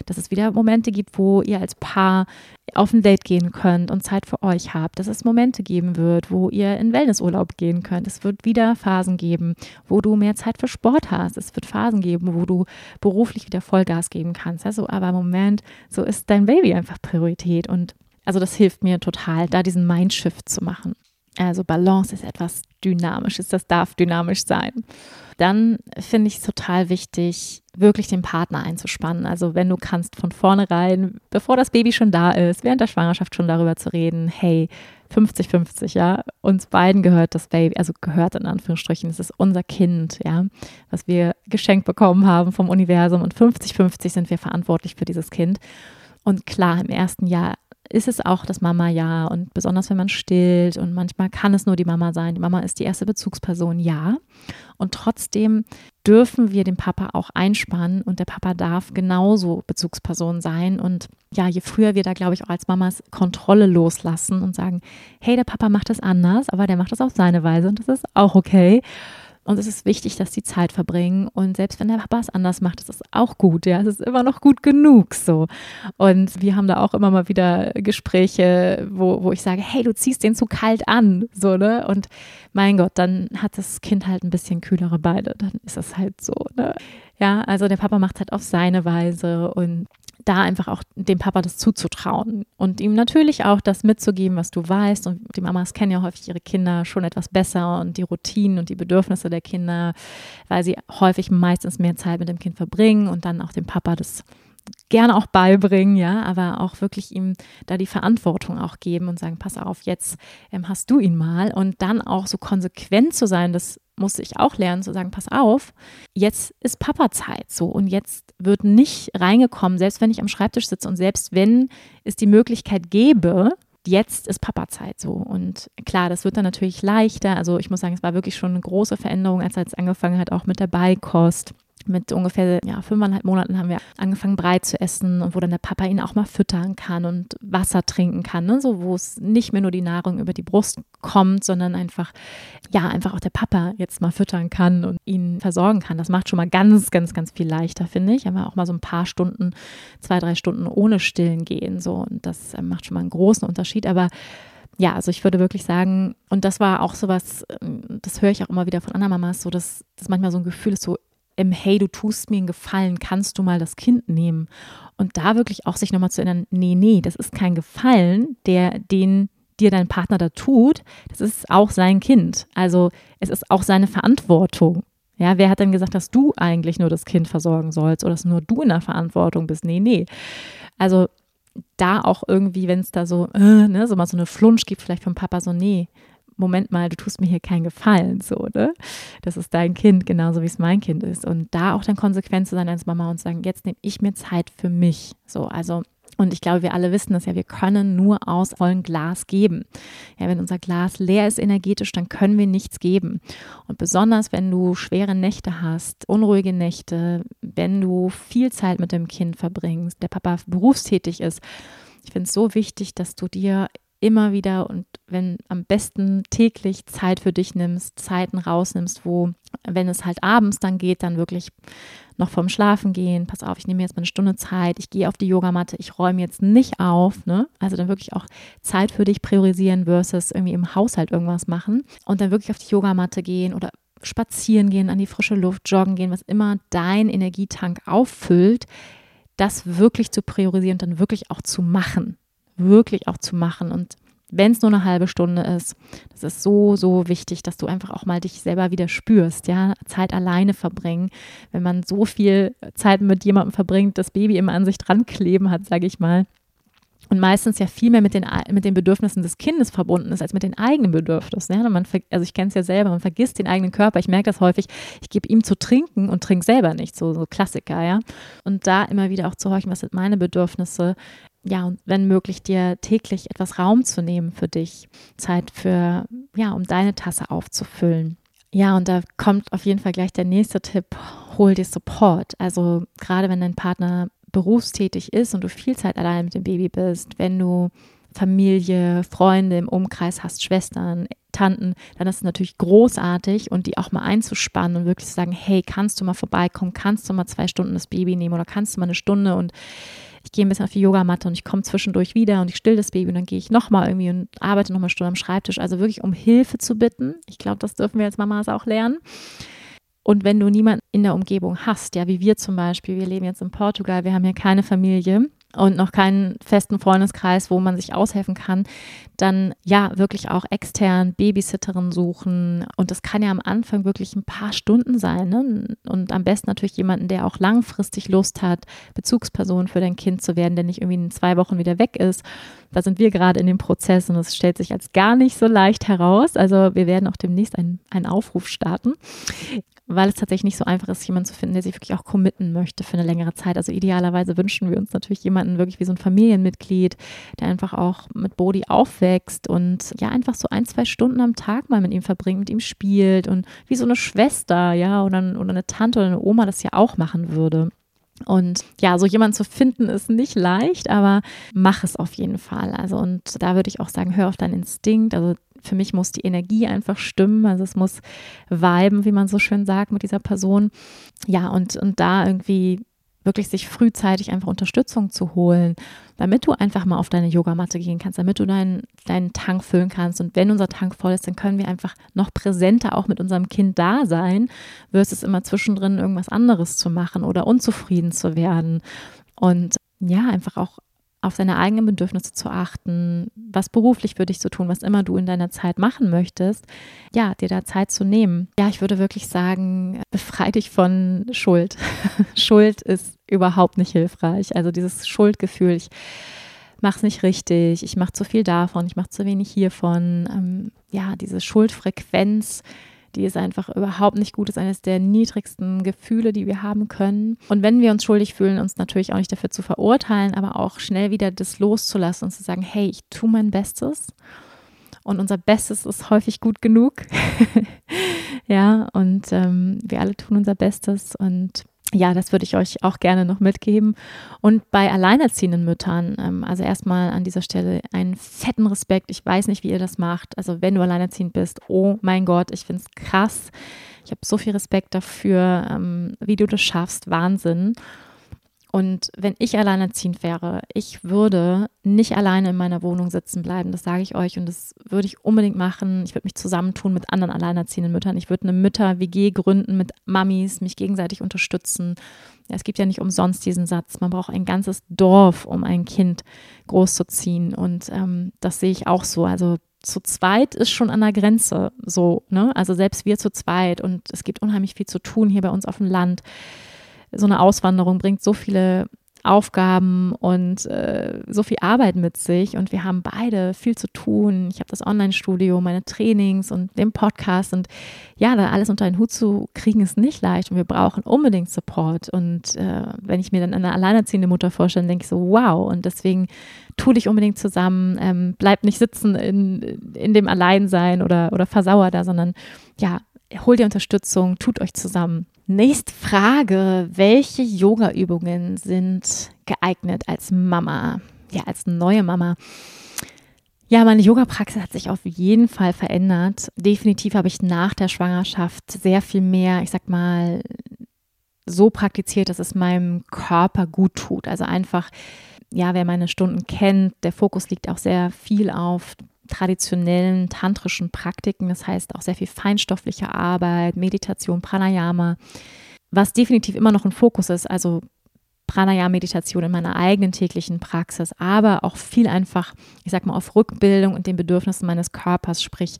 dass es wieder Momente gibt, wo ihr als Paar auf ein Date gehen könnt und Zeit für euch habt, dass es Momente geben wird, wo ihr in Wellnessurlaub gehen könnt. Es wird wieder Phasen geben, wo du mehr Zeit für Sport hast. Es wird Phasen geben, wo du beruflich wieder Vollgas geben kannst. Also, aber im Moment, so ist dein Baby einfach Priorität und also das hilft mir total, da diesen Mindshift zu machen. Also Balance ist etwas Dynamisches, das darf dynamisch sein. Dann finde ich es total wichtig, wirklich den Partner einzuspannen. Also wenn du kannst von vornherein, bevor das Baby schon da ist, während der Schwangerschaft schon darüber zu reden, hey, 50-50, ja, uns beiden gehört das Baby, also gehört in Anführungsstrichen, es ist unser Kind, ja, was wir geschenkt bekommen haben vom Universum und 50-50 sind wir verantwortlich für dieses Kind. Und klar, im ersten Jahr ist es auch das Mama-Ja und besonders wenn man stillt und manchmal kann es nur die Mama sein. Die Mama ist die erste Bezugsperson, ja. Und trotzdem dürfen wir den Papa auch einspannen und der Papa darf genauso Bezugsperson sein. Und ja, je früher wir da, glaube ich, auch als Mamas Kontrolle loslassen und sagen, hey, der Papa macht das anders, aber der macht das auf seine Weise und das ist auch okay. Und es ist wichtig, dass die Zeit verbringen. Und selbst wenn der Papa es anders macht, ist es auch gut. Ja, es ist immer noch gut genug so. Und wir haben da auch immer mal wieder Gespräche, wo, wo ich sage, hey, du ziehst den zu kalt an. So, ne? Und mein Gott, dann hat das Kind halt ein bisschen kühlere Beine. Dann ist es halt so, ne? Ja, also der Papa macht halt auf seine Weise und da einfach auch dem Papa das zuzutrauen und ihm natürlich auch das mitzugeben, was du weißt. Und die Mamas kennen ja häufig ihre Kinder schon etwas besser und die Routinen und die Bedürfnisse der Kinder, weil sie häufig meistens mehr Zeit mit dem Kind verbringen und dann auch dem Papa das gerne auch beibringen, ja, aber auch wirklich ihm da die Verantwortung auch geben und sagen, pass auf, jetzt ähm, hast du ihn mal und dann auch so konsequent zu sein, das musste ich auch lernen, zu sagen, pass auf, jetzt ist Papa-Zeit so und jetzt wird nicht reingekommen, selbst wenn ich am Schreibtisch sitze und selbst wenn es die Möglichkeit gäbe, jetzt ist Papa-Zeit so. Und klar, das wird dann natürlich leichter. Also ich muss sagen, es war wirklich schon eine große Veränderung, als er jetzt angefangen hat, auch mit der Beikost mit ungefähr ja, fünfeinhalb Monaten haben wir angefangen, Brei zu essen und wo dann der Papa ihn auch mal füttern kann und Wasser trinken kann. Ne? So, wo es nicht mehr nur die Nahrung über die Brust kommt, sondern einfach, ja, einfach auch der Papa jetzt mal füttern kann und ihn versorgen kann. Das macht schon mal ganz, ganz, ganz viel leichter, finde ich. Aber auch mal so ein paar Stunden, zwei, drei Stunden ohne Stillen gehen. So. Und das äh, macht schon mal einen großen Unterschied. Aber ja, also ich würde wirklich sagen, und das war auch sowas, ähm, das höre ich auch immer wieder von anderen Mamas, so dass das manchmal so ein Gefühl ist, so im Hey, du tust mir einen Gefallen, kannst du mal das Kind nehmen? Und da wirklich auch sich nochmal zu erinnern, nee, nee, das ist kein Gefallen, der den dir dein Partner da tut, das ist auch sein Kind. Also es ist auch seine Verantwortung. Ja, wer hat denn gesagt, dass du eigentlich nur das Kind versorgen sollst oder dass nur du in der Verantwortung bist? Nee, nee. Also da auch irgendwie, wenn es da so, äh, ne, so mal so eine Flunsch gibt, vielleicht vom Papa so, nee, Moment mal, du tust mir hier keinen Gefallen, so, ne? Das ist dein Kind, genauso wie es mein Kind ist. Und da auch dann konsequent zu sein als Mama und zu sagen, jetzt nehme ich mir Zeit für mich. So, also und ich glaube, wir alle wissen das ja, wir können nur aus vollem Glas geben. Ja, wenn unser Glas leer ist energetisch, dann können wir nichts geben. Und besonders, wenn du schwere Nächte hast, unruhige Nächte, wenn du viel Zeit mit dem Kind verbringst, der Papa berufstätig ist, ich finde es so wichtig, dass du dir immer wieder und wenn am besten täglich Zeit für dich nimmst, Zeiten rausnimmst, wo, wenn es halt abends dann geht, dann wirklich noch vorm Schlafen gehen, pass auf, ich nehme jetzt mal eine Stunde Zeit, ich gehe auf die Yogamatte, ich räume jetzt nicht auf, ne? Also dann wirklich auch Zeit für dich priorisieren versus irgendwie im Haushalt irgendwas machen und dann wirklich auf die Yogamatte gehen oder spazieren gehen, an die frische Luft, joggen gehen, was immer dein Energietank auffüllt, das wirklich zu priorisieren und dann wirklich auch zu machen wirklich auch zu machen. Und wenn es nur eine halbe Stunde ist, das ist so, so wichtig, dass du einfach auch mal dich selber wieder spürst, ja, Zeit alleine verbringen. Wenn man so viel Zeit mit jemandem verbringt, das Baby immer an sich dran kleben hat, sage ich mal, und meistens ja viel mehr mit den, mit den Bedürfnissen des Kindes verbunden ist, als mit den eigenen Bedürfnissen. Ja? Man, also ich kenne es ja selber, man vergisst den eigenen Körper. Ich merke das häufig, ich gebe ihm zu trinken und trinke selber nicht, so, so Klassiker, ja. Und da immer wieder auch zu horchen, was sind meine Bedürfnisse, ja, und wenn möglich, dir täglich etwas Raum zu nehmen für dich, Zeit für, ja, um deine Tasse aufzufüllen. Ja, und da kommt auf jeden Fall gleich der nächste Tipp, hol dir Support. Also gerade wenn dein Partner berufstätig ist und du viel Zeit allein mit dem Baby bist, wenn du Familie, Freunde im Umkreis hast, Schwestern, Tanten, dann ist es natürlich großartig und die auch mal einzuspannen und wirklich zu sagen, hey, kannst du mal vorbeikommen, kannst du mal zwei Stunden das Baby nehmen oder kannst du mal eine Stunde und ich gehe ein bisschen auf die Yogamatte und ich komme zwischendurch wieder und ich still das Baby und dann gehe ich nochmal irgendwie und arbeite nochmal eine Stunde am Schreibtisch. Also wirklich um Hilfe zu bitten. Ich glaube, das dürfen wir als Mamas auch lernen. Und wenn du niemanden in der Umgebung hast, ja, wie wir zum Beispiel, wir leben jetzt in Portugal, wir haben hier keine Familie, und noch keinen festen Freundeskreis, wo man sich aushelfen kann, dann ja wirklich auch extern Babysitterin suchen. Und das kann ja am Anfang wirklich ein paar Stunden sein. Ne? Und am besten natürlich jemanden, der auch langfristig Lust hat, Bezugsperson für dein Kind zu werden, der nicht irgendwie in zwei Wochen wieder weg ist. Da sind wir gerade in dem Prozess und es stellt sich als gar nicht so leicht heraus. Also wir werden auch demnächst einen, einen Aufruf starten weil es tatsächlich nicht so einfach ist, jemanden zu finden, der sich wirklich auch committen möchte für eine längere Zeit. Also idealerweise wünschen wir uns natürlich jemanden wirklich wie so ein Familienmitglied, der einfach auch mit Bodhi aufwächst und ja einfach so ein, zwei Stunden am Tag mal mit ihm verbringt, mit ihm spielt und wie so eine Schwester, ja, oder, oder eine Tante oder eine Oma das ja auch machen würde. Und ja, so jemanden zu finden ist nicht leicht, aber mach es auf jeden Fall. Also, und da würde ich auch sagen, hör auf deinen Instinkt. Also, für mich muss die Energie einfach stimmen. Also, es muss viben, wie man so schön sagt, mit dieser Person. Ja, und, und da irgendwie wirklich sich frühzeitig einfach Unterstützung zu holen, damit du einfach mal auf deine Yogamatte gehen kannst, damit du deinen, deinen Tank füllen kannst. Und wenn unser Tank voll ist, dann können wir einfach noch präsenter auch mit unserem Kind da sein, versus immer zwischendrin irgendwas anderes zu machen oder unzufrieden zu werden. Und ja, einfach auch auf deine eigenen Bedürfnisse zu achten, was beruflich für dich zu tun, was immer du in deiner Zeit machen möchtest, ja, dir da Zeit zu nehmen. Ja, ich würde wirklich sagen, befrei dich von Schuld. Schuld ist überhaupt nicht hilfreich. Also dieses Schuldgefühl, ich mache es nicht richtig, ich mache zu viel davon, ich mache zu wenig hiervon. Ähm, ja, diese Schuldfrequenz, die ist einfach überhaupt nicht gut, ist eines der niedrigsten Gefühle, die wir haben können. Und wenn wir uns schuldig fühlen, uns natürlich auch nicht dafür zu verurteilen, aber auch schnell wieder das loszulassen und zu sagen, hey, ich tue mein Bestes. Und unser Bestes ist häufig gut genug. ja, und ähm, wir alle tun unser Bestes und ja, das würde ich euch auch gerne noch mitgeben. Und bei alleinerziehenden Müttern, ähm, also erstmal an dieser Stelle einen fetten Respekt. Ich weiß nicht, wie ihr das macht. Also wenn du alleinerziehend bist, oh mein Gott, ich finde es krass. Ich habe so viel Respekt dafür, ähm, wie du das schaffst. Wahnsinn. Und wenn ich alleinerziehend wäre, ich würde nicht alleine in meiner Wohnung sitzen bleiben, das sage ich euch. Und das würde ich unbedingt machen. Ich würde mich zusammentun mit anderen alleinerziehenden Müttern. Ich würde eine Mütter-WG gründen mit Mamis, mich gegenseitig unterstützen. Es gibt ja nicht umsonst diesen Satz, man braucht ein ganzes Dorf, um ein Kind großzuziehen. Und ähm, das sehe ich auch so. Also zu zweit ist schon an der Grenze so, ne? Also selbst wir zu zweit und es gibt unheimlich viel zu tun hier bei uns auf dem Land so eine Auswanderung bringt so viele Aufgaben und äh, so viel Arbeit mit sich und wir haben beide viel zu tun. Ich habe das Online-Studio, meine Trainings und den Podcast und ja, da alles unter einen Hut zu kriegen ist nicht leicht und wir brauchen unbedingt Support und äh, wenn ich mir dann eine alleinerziehende Mutter vorstelle, denke ich so, wow und deswegen tu dich unbedingt zusammen, ähm, bleib nicht sitzen in, in dem Alleinsein oder, oder versauer da, sondern ja, hol dir Unterstützung, tut euch zusammen. Nächste Frage. Welche Yoga-Übungen sind geeignet als Mama? Ja, als neue Mama. Ja, meine Yoga-Praxis hat sich auf jeden Fall verändert. Definitiv habe ich nach der Schwangerschaft sehr viel mehr, ich sag mal, so praktiziert, dass es meinem Körper gut tut. Also einfach, ja, wer meine Stunden kennt, der Fokus liegt auch sehr viel auf traditionellen tantrischen Praktiken, das heißt auch sehr viel feinstoffliche Arbeit, Meditation, Pranayama, was definitiv immer noch ein Fokus ist, also Pranayama-Meditation in meiner eigenen täglichen Praxis, aber auch viel einfach, ich sag mal, auf Rückbildung und den Bedürfnissen meines Körpers, sprich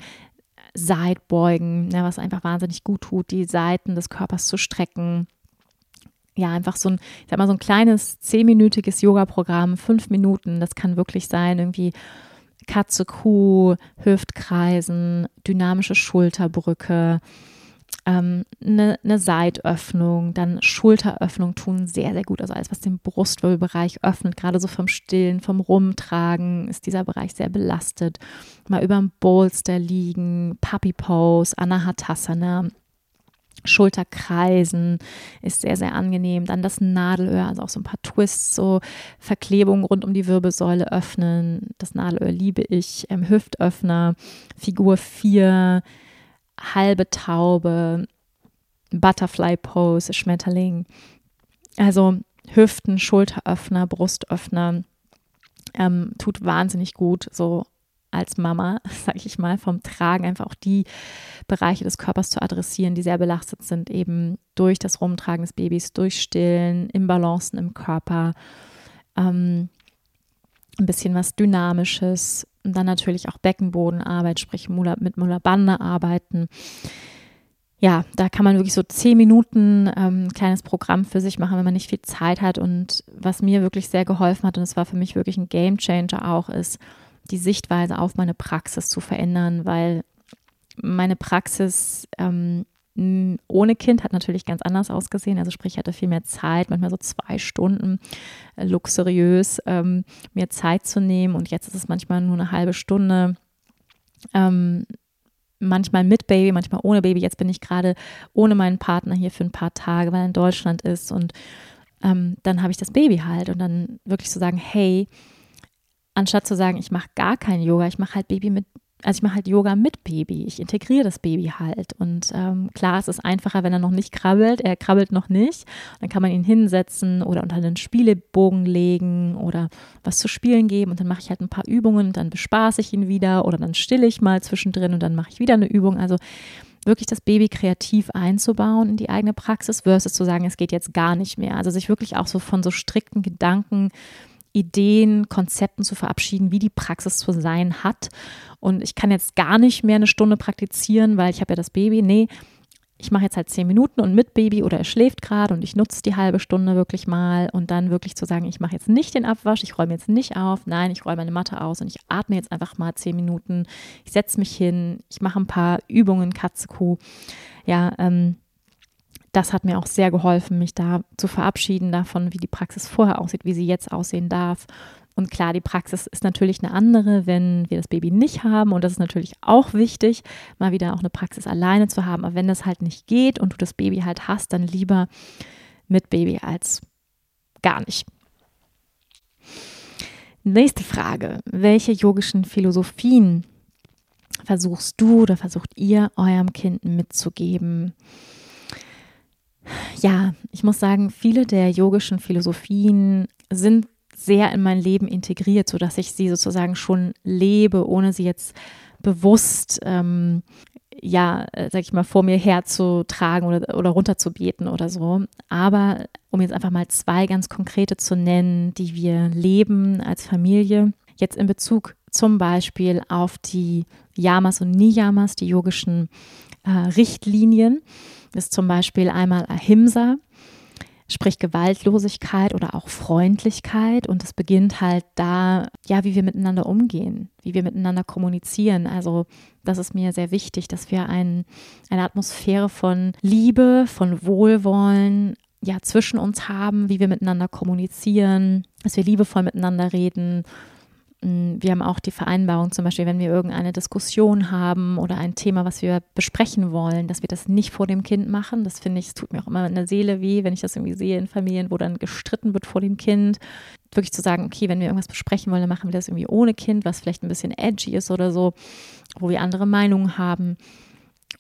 Seitbeugen, ja, was einfach wahnsinnig gut tut, die Seiten des Körpers zu strecken, ja, einfach so ein, ich sag mal, so ein kleines zehnminütiges Yoga-Programm, fünf Minuten, das kann wirklich sein, irgendwie Katze, Kuh, Hüftkreisen, dynamische Schulterbrücke, ähm, eine, eine Seitöffnung, dann Schulteröffnung tun sehr, sehr gut. Also alles, was den Brustwirbelbereich öffnet, gerade so vom Stillen, vom Rumtragen, ist dieser Bereich sehr belastet. Mal über dem Bolster liegen, Puppy Pose, Anahatasana. Schulterkreisen ist sehr, sehr angenehm. Dann das Nadelöhr, also auch so ein paar Twists, so Verklebungen rund um die Wirbelsäule öffnen. Das Nadelöhr liebe ich. Ähm, Hüftöffner, Figur 4, halbe Taube, Butterfly Pose, Schmetterling. Also Hüften, Schulteröffner, Brustöffner. Ähm, tut wahnsinnig gut, so als Mama, sage ich mal, vom Tragen einfach auch die Bereiche des Körpers zu adressieren, die sehr belastet sind, eben durch das Rumtragen des Babys, durch Stillen, Imbalancen im Körper, ähm, ein bisschen was Dynamisches, und dann natürlich auch Beckenbodenarbeit, sprich mit Mulabande arbeiten. Ja, da kann man wirklich so zehn Minuten ähm, kleines Programm für sich machen, wenn man nicht viel Zeit hat. Und was mir wirklich sehr geholfen hat, und es war für mich wirklich ein Game Changer auch, ist, die Sichtweise auf meine Praxis zu verändern, weil meine Praxis ähm, ohne Kind hat natürlich ganz anders ausgesehen. Also sprich, ich hatte viel mehr Zeit, manchmal so zwei Stunden äh, luxuriös, ähm, mir Zeit zu nehmen. Und jetzt ist es manchmal nur eine halbe Stunde. Ähm, manchmal mit Baby, manchmal ohne Baby. Jetzt bin ich gerade ohne meinen Partner hier für ein paar Tage, weil er in Deutschland ist. Und ähm, dann habe ich das Baby halt. Und dann wirklich zu sagen, hey, anstatt zu sagen, ich mache gar kein Yoga, ich mache halt Baby mit also ich mache halt Yoga mit Baby. Ich integriere das Baby halt. Und ähm, klar, es ist einfacher, wenn er noch nicht krabbelt. Er krabbelt noch nicht. Dann kann man ihn hinsetzen oder unter einen Spielebogen legen oder was zu spielen geben. Und dann mache ich halt ein paar Übungen und dann bespaße ich ihn wieder oder dann stille ich mal zwischendrin und dann mache ich wieder eine Übung. Also wirklich das Baby kreativ einzubauen in die eigene Praxis versus zu sagen, es geht jetzt gar nicht mehr. Also sich wirklich auch so von so strikten Gedanken Ideen, Konzepten zu verabschieden, wie die Praxis zu sein hat. Und ich kann jetzt gar nicht mehr eine Stunde praktizieren, weil ich habe ja das Baby. Nee, ich mache jetzt halt zehn Minuten und mit Baby oder er schläft gerade und ich nutze die halbe Stunde wirklich mal und dann wirklich zu sagen, ich mache jetzt nicht den Abwasch, ich räume jetzt nicht auf, nein, ich räume meine Matte aus und ich atme jetzt einfach mal zehn Minuten, ich setze mich hin, ich mache ein paar Übungen, Katze, Kuh. Ja, ähm, das hat mir auch sehr geholfen, mich da zu verabschieden davon, wie die Praxis vorher aussieht, wie sie jetzt aussehen darf. Und klar, die Praxis ist natürlich eine andere, wenn wir das Baby nicht haben. Und das ist natürlich auch wichtig, mal wieder auch eine Praxis alleine zu haben. Aber wenn das halt nicht geht und du das Baby halt hast, dann lieber mit Baby als gar nicht. Nächste Frage. Welche yogischen Philosophien versuchst du oder versucht ihr eurem Kind mitzugeben? Ja, ich muss sagen, viele der yogischen Philosophien sind sehr in mein Leben integriert, sodass ich sie sozusagen schon lebe, ohne sie jetzt bewusst, ähm, ja, äh, sag ich mal, vor mir herzutragen oder, oder runterzubeten oder so. Aber um jetzt einfach mal zwei ganz konkrete zu nennen, die wir leben als Familie, jetzt in Bezug zum Beispiel auf die Yamas und Niyamas, die yogischen äh, Richtlinien ist zum Beispiel einmal Ahimsa, sprich Gewaltlosigkeit oder auch Freundlichkeit. Und es beginnt halt da, ja, wie wir miteinander umgehen, wie wir miteinander kommunizieren. Also das ist mir sehr wichtig, dass wir ein, eine Atmosphäre von Liebe, von Wohlwollen, ja, zwischen uns haben, wie wir miteinander kommunizieren, dass wir liebevoll miteinander reden, wir haben auch die Vereinbarung, zum Beispiel, wenn wir irgendeine Diskussion haben oder ein Thema, was wir besprechen wollen, dass wir das nicht vor dem Kind machen. Das finde ich, es tut mir auch immer in der Seele weh, wenn ich das irgendwie sehe in Familien, wo dann gestritten wird vor dem Kind. Wirklich zu sagen, okay, wenn wir irgendwas besprechen wollen, dann machen wir das irgendwie ohne Kind, was vielleicht ein bisschen edgy ist oder so, wo wir andere Meinungen haben.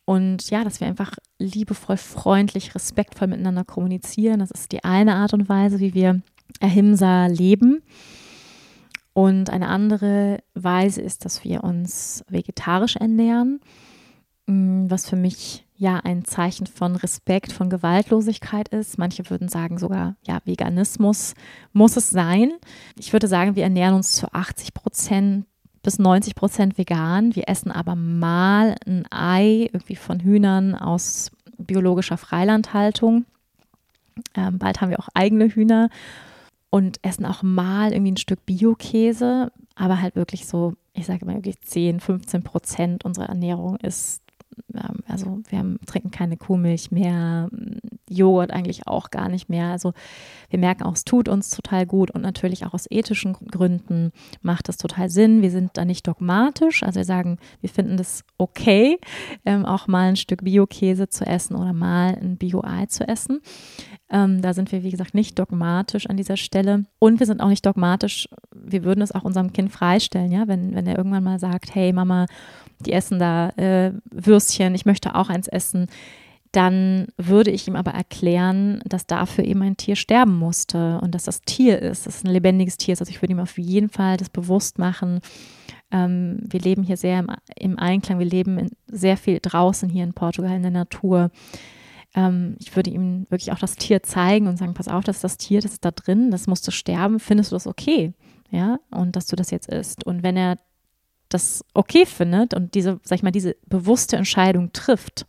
Und ja, dass wir einfach liebevoll, freundlich, respektvoll miteinander kommunizieren. Das ist die eine Art und Weise, wie wir Ahimsa leben. Und eine andere Weise ist, dass wir uns vegetarisch ernähren, mm, was für mich ja ein Zeichen von Respekt, von Gewaltlosigkeit ist. Manche würden sagen sogar, ja, Veganismus muss es sein. Ich würde sagen, wir ernähren uns zu 80 Prozent bis 90 Prozent vegan. Wir essen aber mal ein Ei irgendwie von Hühnern aus biologischer Freilandhaltung. Ähm, bald haben wir auch eigene Hühner und essen auch mal irgendwie ein Stück Bio-Käse, aber halt wirklich so, ich sage mal wirklich 10, 15 Prozent unserer Ernährung ist also wir haben, trinken keine Kuhmilch mehr, Joghurt eigentlich auch gar nicht mehr. Also wir merken auch, es tut uns total gut und natürlich auch aus ethischen Gründen macht das total Sinn. Wir sind da nicht dogmatisch, also wir sagen, wir finden das okay, ähm, auch mal ein Stück Bio-Käse zu essen oder mal ein Bio-Ei zu essen. Ähm, da sind wir, wie gesagt, nicht dogmatisch an dieser Stelle. Und wir sind auch nicht dogmatisch, wir würden es auch unserem Kind freistellen, ja, wenn, wenn er irgendwann mal sagt, hey Mama, die essen da äh, Würstchen, ich möchte auch eins essen, dann würde ich ihm aber erklären, dass dafür eben ein Tier sterben musste und dass das Tier ist, dass es ein lebendiges Tier ist. Also ich würde ihm auf jeden Fall das bewusst machen. Ähm, wir leben hier sehr im, im Einklang, wir leben sehr viel draußen hier in Portugal in der Natur. Ähm, ich würde ihm wirklich auch das Tier zeigen und sagen, pass auf, das ist das Tier, das ist da drin, das musste sterben, findest du das okay? Ja, und dass du das jetzt isst. Und wenn er das okay findet und diese, sag ich mal, diese bewusste Entscheidung trifft,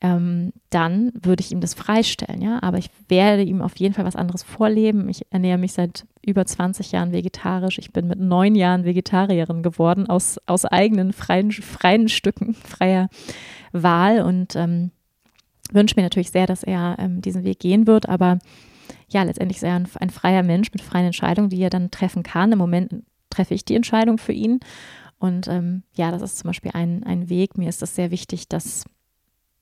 ähm, dann würde ich ihm das freistellen, ja. Aber ich werde ihm auf jeden Fall was anderes vorleben. Ich ernähre mich seit über 20 Jahren vegetarisch. Ich bin mit neun Jahren Vegetarierin geworden, aus, aus eigenen freien, freien Stücken, freier Wahl und ähm, wünsche mir natürlich sehr, dass er ähm, diesen Weg gehen wird. Aber ja, letztendlich ist er ein, ein freier Mensch mit freien Entscheidungen, die er dann treffen kann. Im Moment treffe ich die Entscheidung für ihn. Und ähm, ja, das ist zum Beispiel ein, ein Weg. Mir ist das sehr wichtig, dass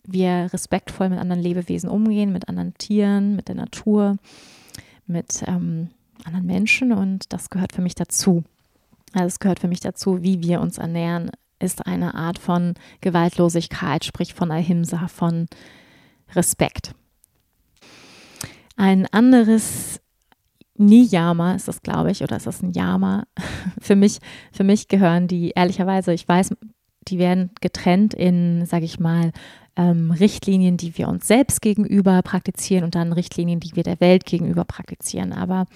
wir respektvoll mit anderen Lebewesen umgehen, mit anderen Tieren, mit der Natur, mit ähm, anderen Menschen. Und das gehört für mich dazu. Also es gehört für mich dazu, wie wir uns ernähren, ist eine Art von Gewaltlosigkeit, sprich von Ahimsa, von Respekt. Ein anderes Niyama ist das, glaube ich, oder ist das ein Yama? für mich, für mich gehören die, ehrlicherweise, ich weiß, die werden getrennt in, sage ich mal, ähm, Richtlinien, die wir uns selbst gegenüber praktizieren und dann Richtlinien, die wir der Welt gegenüber praktizieren. Aber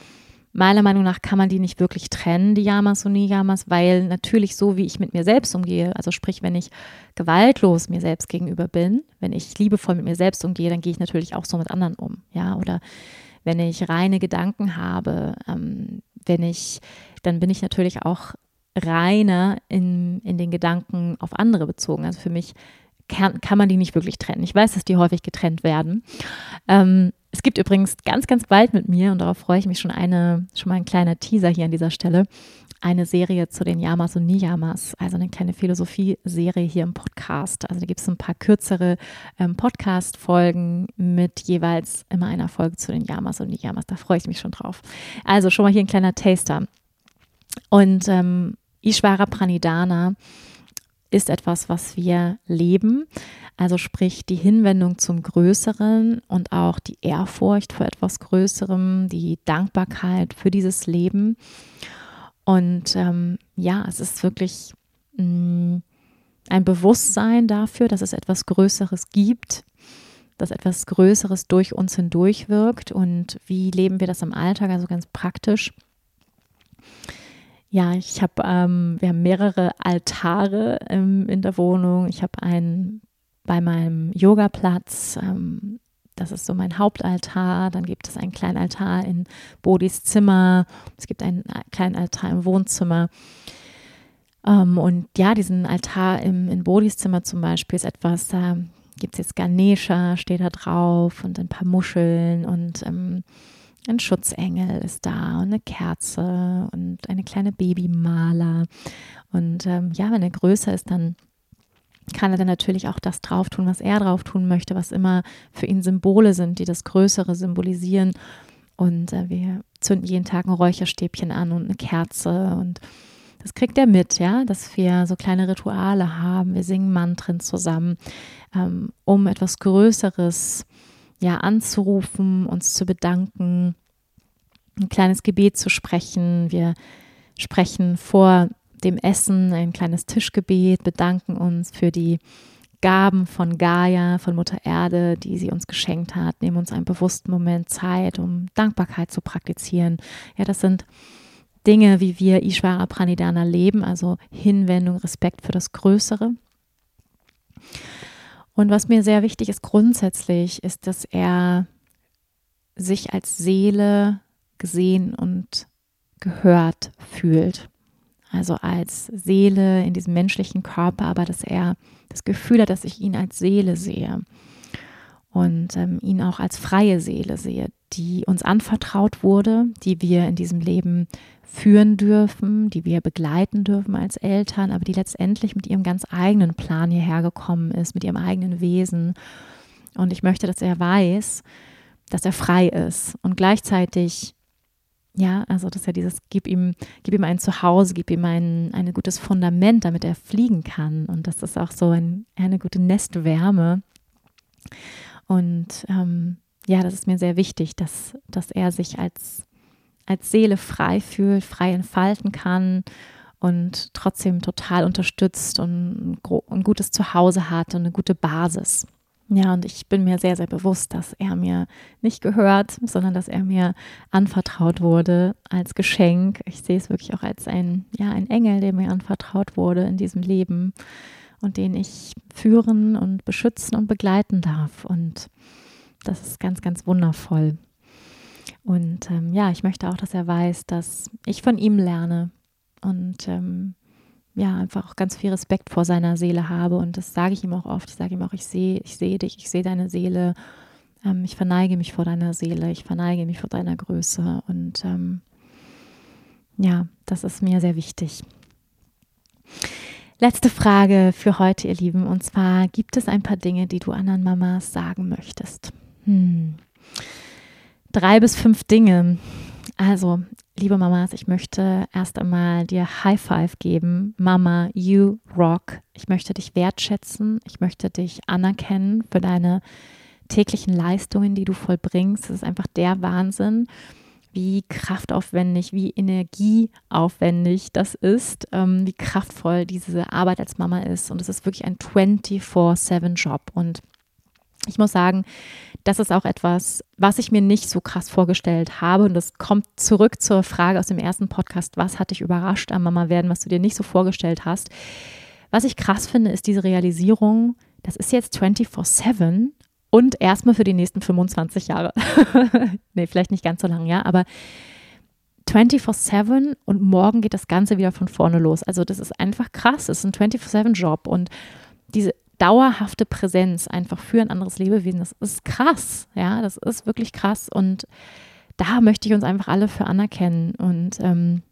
meiner Meinung nach kann man die nicht wirklich trennen, die Yamas und Niyamas, weil natürlich so, wie ich mit mir selbst umgehe, also sprich, wenn ich gewaltlos mir selbst gegenüber bin, wenn ich liebevoll mit mir selbst umgehe, dann gehe ich natürlich auch so mit anderen um, ja, oder wenn ich reine Gedanken habe, ähm, wenn ich, dann bin ich natürlich auch reiner in, in den Gedanken auf andere bezogen. Also für mich kann, kann man die nicht wirklich trennen. Ich weiß, dass die häufig getrennt werden. Ähm, es gibt übrigens ganz, ganz bald mit mir, und darauf freue ich mich schon eine, schon mal ein kleiner Teaser hier an dieser Stelle, eine Serie zu den Yamas und Niyamas, also eine kleine Philosophie-Serie hier im Podcast. Also da gibt es ein paar kürzere ähm, Podcast-Folgen mit jeweils immer einer Folge zu den Yamas und Niyamas. Da freue ich mich schon drauf. Also schon mal hier ein kleiner Taster. Und ähm, Ishvara Pranidhana ist etwas, was wir leben. Also sprich die Hinwendung zum Größeren und auch die Ehrfurcht vor etwas Größerem, die Dankbarkeit für dieses Leben. Und ähm, ja, es ist wirklich mh, mm, ein Bewusstsein dafür, dass es etwas Größeres gibt, dass etwas Größeres durch uns hindurch wirkt. Und wie leben wir das im Alltag? Also ganz praktisch. Ja, ich habe, ähm, wir haben mehrere Altare ähm, in der Wohnung. Ich habe einen bei meinem Yogaplatz, ähm, das ist so mein Hauptaltar. Dann gibt es einen kleinen Altar in Bodis Zimmer. Es gibt einen kleinen Altar im Wohnzimmer. Ähm, und ja, diesen Altar im, in Bodis Zimmer zum Beispiel ist etwas, da gibt es jetzt Ganesha, steht da drauf und ein paar Muscheln und ähm, ein Schutzengel ist da und eine Kerze und eine kleine Babymaler. Und ähm, ja, wenn er größer ist, dann kann er dann natürlich auch das drauf tun, was er drauf tun möchte, was immer für ihn Symbole sind, die das Größere symbolisieren. Und äh, wir zünden jeden Tag ein Räucherstäbchen an und eine Kerze und das kriegt er mit, ja, dass wir so kleine Rituale haben. Wir singen Mantren zusammen, ähm, um etwas Größeres ja anzurufen, uns zu bedanken, ein kleines Gebet zu sprechen. Wir sprechen vor dem Essen ein kleines Tischgebet, bedanken uns für die Gaben von Gaia, von Mutter Erde, die sie uns geschenkt hat, nehmen uns einen bewussten Moment Zeit, um Dankbarkeit zu praktizieren. Ja, das sind Dinge, wie wir Ishvara Pranidhana leben, also Hinwendung, Respekt für das Größere. Und was mir sehr wichtig ist grundsätzlich, ist, dass er sich als Seele gesehen und gehört fühlt. Also als Seele in diesem menschlichen Körper, aber dass er das Gefühl hat, dass ich ihn als Seele sehe und ähm, ihn auch als freie Seele sehe, die uns anvertraut wurde, die wir in diesem Leben führen dürfen, die wir begleiten dürfen als Eltern, aber die letztendlich mit ihrem ganz eigenen Plan hierher gekommen ist, mit ihrem eigenen Wesen. Und ich möchte, dass er weiß, dass er frei ist und gleichzeitig ja, also dass er dieses, gib ihm, gib ihm ein Zuhause, gib ihm ein, ein gutes Fundament, damit er fliegen kann. Und das ist auch so ein, eine gute Nestwärme. Und ähm, ja, das ist mir sehr wichtig, dass, dass er sich als als Seele frei fühlt, frei entfalten kann und trotzdem total unterstützt und ein gutes Zuhause hat und eine gute Basis. Ja, und ich bin mir sehr, sehr bewusst, dass er mir nicht gehört, sondern dass er mir anvertraut wurde als Geschenk. Ich sehe es wirklich auch als ein, ja, ein Engel, der mir anvertraut wurde in diesem Leben und den ich führen und beschützen und begleiten darf. Und das ist ganz, ganz wundervoll. Und ähm, ja, ich möchte auch, dass er weiß, dass ich von ihm lerne und ähm, ja, einfach auch ganz viel Respekt vor seiner Seele habe. Und das sage ich ihm auch oft. Ich sage ihm auch, ich sehe, ich sehe dich, ich sehe deine Seele. Ähm, ich verneige mich vor deiner Seele, ich verneige mich vor deiner Größe. Und ähm, ja, das ist mir sehr wichtig. Letzte Frage für heute, ihr Lieben. Und zwar, gibt es ein paar Dinge, die du anderen Mamas sagen möchtest? Hm drei bis fünf Dinge. Also, liebe Mamas, ich möchte erst einmal dir High Five geben. Mama, you rock. Ich möchte dich wertschätzen. Ich möchte dich anerkennen für deine täglichen Leistungen, die du vollbringst. Das ist einfach der Wahnsinn, wie kraftaufwendig, wie energieaufwendig das ist, ähm, wie kraftvoll diese Arbeit als Mama ist. Und es ist wirklich ein 24-7-Job. Und ich muss sagen, das ist auch etwas, was ich mir nicht so krass vorgestellt habe. Und das kommt zurück zur Frage aus dem ersten Podcast, was hat dich überrascht am Mama werden, was du dir nicht so vorgestellt hast. Was ich krass finde, ist diese Realisierung, das ist jetzt 24-7 und erstmal für die nächsten 25 Jahre. nee, vielleicht nicht ganz so lange, ja, aber 24-7 und morgen geht das Ganze wieder von vorne los. Also das ist einfach krass. Es ist ein 24-7-Job und diese dauerhafte Präsenz einfach für ein anderes Lebewesen, das ist krass. Ja, das ist wirklich krass. Und da möchte ich uns einfach alle für anerkennen. Und ähm,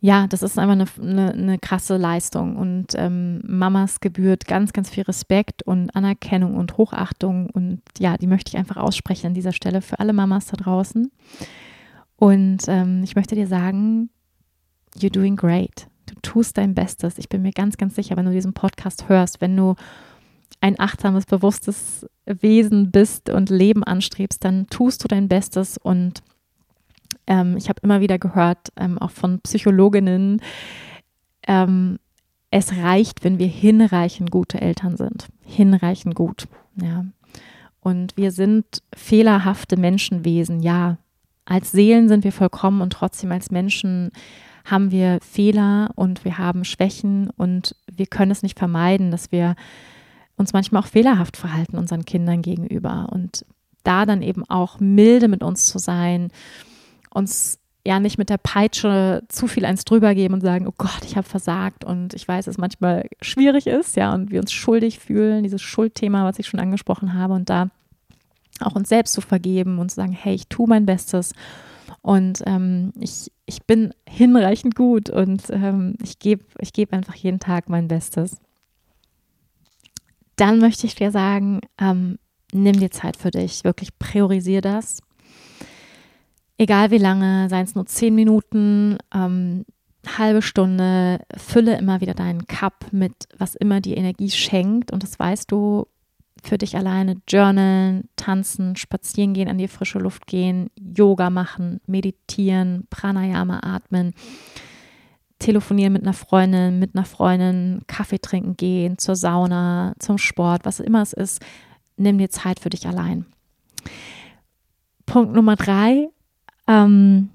ja, das ist einfach eine, eine, eine krasse Leistung. Und ähm, Mamas gebührt ganz, ganz viel Respekt und Anerkennung und Hochachtung. Und ja, die möchte ich einfach aussprechen an dieser Stelle für alle Mamas da draußen. Und ähm, ich möchte dir sagen, you're doing great. Tust dein Bestes. Ich bin mir ganz, ganz sicher, wenn du diesen Podcast hörst, wenn du ein achtsames, bewusstes Wesen bist und Leben anstrebst, dann tust du dein Bestes. Und ähm, ich habe immer wieder gehört, ähm, auch von Psychologinnen, ähm, es reicht, wenn wir hinreichend gute Eltern sind. Hinreichend gut. Ja. Und wir sind fehlerhafte Menschenwesen, ja. Als Seelen sind wir vollkommen und trotzdem als Menschen haben wir Fehler und wir haben Schwächen und wir können es nicht vermeiden, dass wir uns manchmal auch fehlerhaft verhalten unseren Kindern gegenüber und da dann eben auch milde mit uns zu sein, uns ja nicht mit der Peitsche zu viel eins drüber geben und sagen, oh Gott, ich habe versagt und ich weiß, dass es manchmal schwierig ist, ja, und wir uns schuldig fühlen, dieses Schuldthema, was ich schon angesprochen habe und da auch uns selbst zu vergeben und zu sagen, hey, ich tue mein Bestes und ähm, ich, ich bin hinreichend gut und ähm, ich gebe ich geb einfach jeden Tag mein Bestes. Dann möchte ich dir sagen, ähm, nimm dir Zeit für dich, wirklich priorisiere das. Egal wie lange, seien es nur zehn Minuten, ähm, halbe Stunde, fülle immer wieder deinen Cup mit, was immer die Energie schenkt. Und das weißt du, für dich alleine journalen, tanzen, spazieren gehen, an die frische Luft gehen, Yoga machen, meditieren, Pranayama atmen, telefonieren mit einer Freundin, mit einer Freundin, Kaffee trinken gehen, zur Sauna, zum Sport, was immer es ist, nimm dir Zeit für dich allein. Punkt Nummer drei, ähm,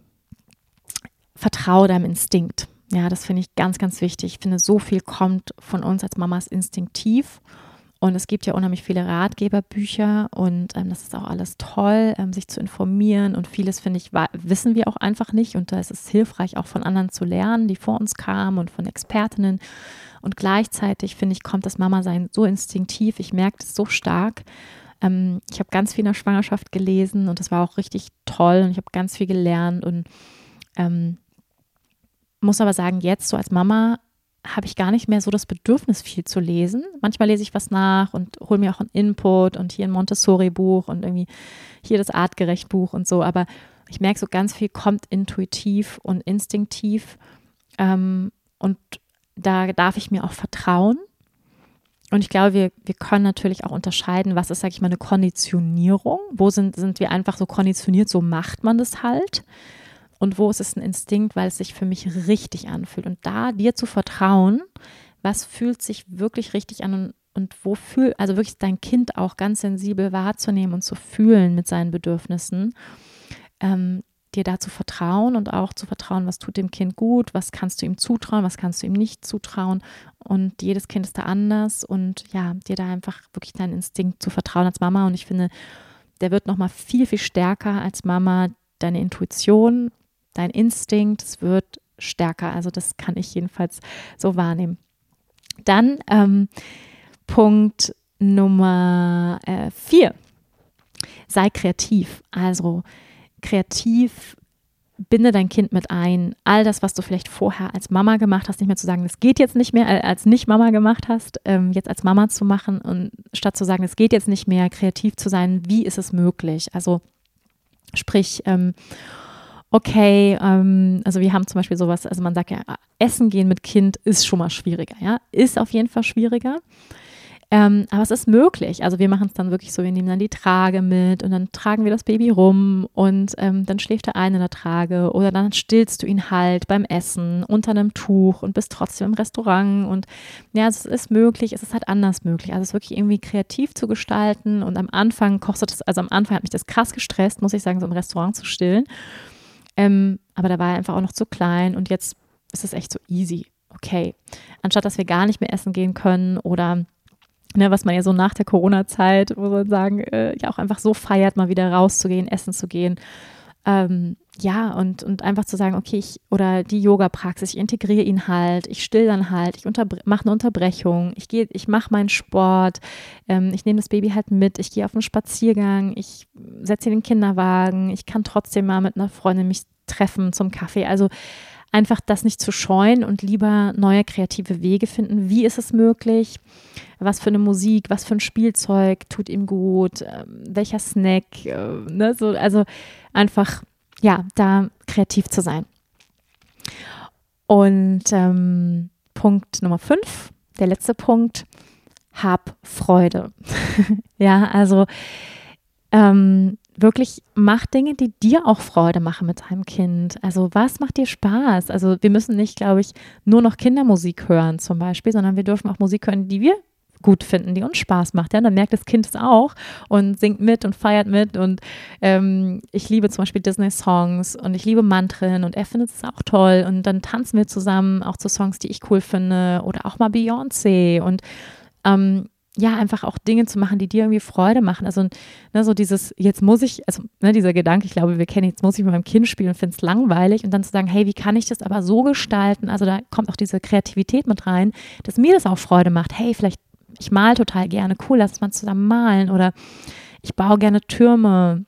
vertraue deinem Instinkt. Ja, das finde ich ganz, ganz wichtig. Ich finde, so viel kommt von uns als Mamas instinktiv Und es gibt ja unheimlich viele Ratgeberbücher und ähm, das ist auch alles toll, ähm, sich zu informieren. Und vieles, finde ich, wissen wir auch einfach nicht. Und da ist es hilfreich, auch von anderen zu lernen, die vor uns kamen und von Expertinnen. Und gleichzeitig, finde ich, kommt das Mama-Sein so instinktiv. Ich merke es so stark. Ähm, ich habe ganz viel in der Schwangerschaft gelesen und das war auch richtig toll und ich habe ganz viel gelernt und ähm, muss aber sagen, jetzt so als Mama habe ich gar nicht mehr so das Bedürfnis, viel zu lesen. Manchmal lese ich was nach und hole mir auch einen Input und hier ein Montessori-Buch und irgendwie hier das Artgerecht-Buch und so. Aber ich merke, so ganz viel kommt intuitiv und instinktiv. Ähm, und da darf ich mir auch vertrauen. Und ich glaube, wir, wir können natürlich auch unterscheiden, was ist, sage ich mal, eine Konditionierung. Wo sind, sind wir einfach so konditioniert, so macht man das halt und wo ist es ein Instinkt, weil es sich für mich richtig anfühlt. Und da dir zu vertrauen, was fühlt sich wirklich richtig an und, und wo fühlt, also wirklich dein Kind auch ganz sensibel wahrzunehmen und zu fühlen mit seinen Bedürfnissen, ähm, dir da zu vertrauen und auch zu vertrauen, was tut dem Kind gut, was kannst du ihm zutrauen, was kannst du ihm nicht zutrauen. Und jedes Kind ist da anders und ja, dir da einfach wirklich deinen Instinkt zu vertrauen als Mama. Und ich finde, der wird nochmal viel, viel stärker als Mama, deine Intuition dein Instinkt, es wird stärker. Also das kann ich jedenfalls so wahrnehmen. Dann ähm, Punkt Nummer äh, vier. Sei kreativ. Also kreativ binde dein Kind mit ein. All das, was du vielleicht vorher als Mama gemacht hast, nicht mehr zu sagen, das geht jetzt nicht mehr, äh, als nicht Mama gemacht hast, ähm, jetzt als Mama zu machen und statt zu sagen, es geht jetzt nicht mehr, kreativ zu sein, wie ist es möglich? Also sprich, ähm, okay, ähm, also wir haben zum Beispiel sowas, also man sagt ja, Essen gehen mit Kind ist schon mal schwieriger, ja, ist auf jeden Fall schwieriger. Ähm, aber es ist möglich. Also wir machen es dann wirklich so, wir nehmen dann die Trage mit und dann tragen wir das Baby rum und ähm, dann schläft er ein in der Trage oder dann stillst du ihn halt beim Essen unter einem Tuch und bist trotzdem im Restaurant und ja, es ist möglich, es ist halt anders möglich. Also es ist wirklich irgendwie kreativ zu gestalten und am Anfang kostet es, also am Anfang hat mich das krass gestresst, muss ich sagen, so im Restaurant zu stillen. Ähm, aber da war er einfach auch noch zu klein und jetzt ist es echt so easy. Okay. Anstatt dass wir gar nicht mehr essen gehen können oder ne, was man ja so nach der Corona-Zeit, wo man sagen, äh, ja auch einfach so feiert, mal wieder rauszugehen, essen zu gehen. Ähm, ja, und, und einfach zu sagen, okay, ich, oder die Yoga-Praxis, ich integriere ihn halt, ich still dann halt, ich mache eine Unterbrechung, ich gehe, ich mache meinen Sport, ähm, ich nehme das Baby halt mit, ich gehe auf einen Spaziergang, ich setze ihn in den Kinderwagen, ich kann trotzdem mal mit einer Freundin mich treffen zum Kaffee. Also einfach das nicht zu scheuen und lieber neue kreative Wege finden. Wie ist es möglich? Was für eine Musik, was für ein Spielzeug tut ihm gut? Ähm, welcher Snack? Äh, ne? so, also einfach ja, da kreativ zu sein. Und ähm, Punkt Nummer fünf, der letzte Punkt, hab Freude. ja, also ähm, wirklich mach Dinge, die dir auch Freude machen mit deinem Kind. Also was macht dir Spaß? Also wir müssen nicht, glaube ich, nur noch Kindermusik hören zum Beispiel, sondern wir dürfen auch Musik hören, die wir gut finden, die uns Spaß macht. Ja, dann merkt das Kind es auch und singt mit und feiert mit. Und ähm, ich liebe zum Beispiel Disney-Songs und ich liebe Mantren und er findet es auch toll. Und dann tanzen wir zusammen auch zu Songs, die ich cool finde oder auch mal Beyoncé. Und ähm, ja, einfach auch Dinge zu machen, die dir irgendwie Freude machen. Also, ne, so dieses, jetzt muss ich, also ne, dieser Gedanke, ich glaube, wir kennen, jetzt muss ich mit meinem Kind spielen und finde es langweilig und dann zu sagen, hey, wie kann ich das aber so gestalten? Also da kommt auch diese Kreativität mit rein, dass mir das auch Freude macht. Hey, vielleicht ich mal total gerne, cool, lass uns zusammen malen oder ich baue gerne Türme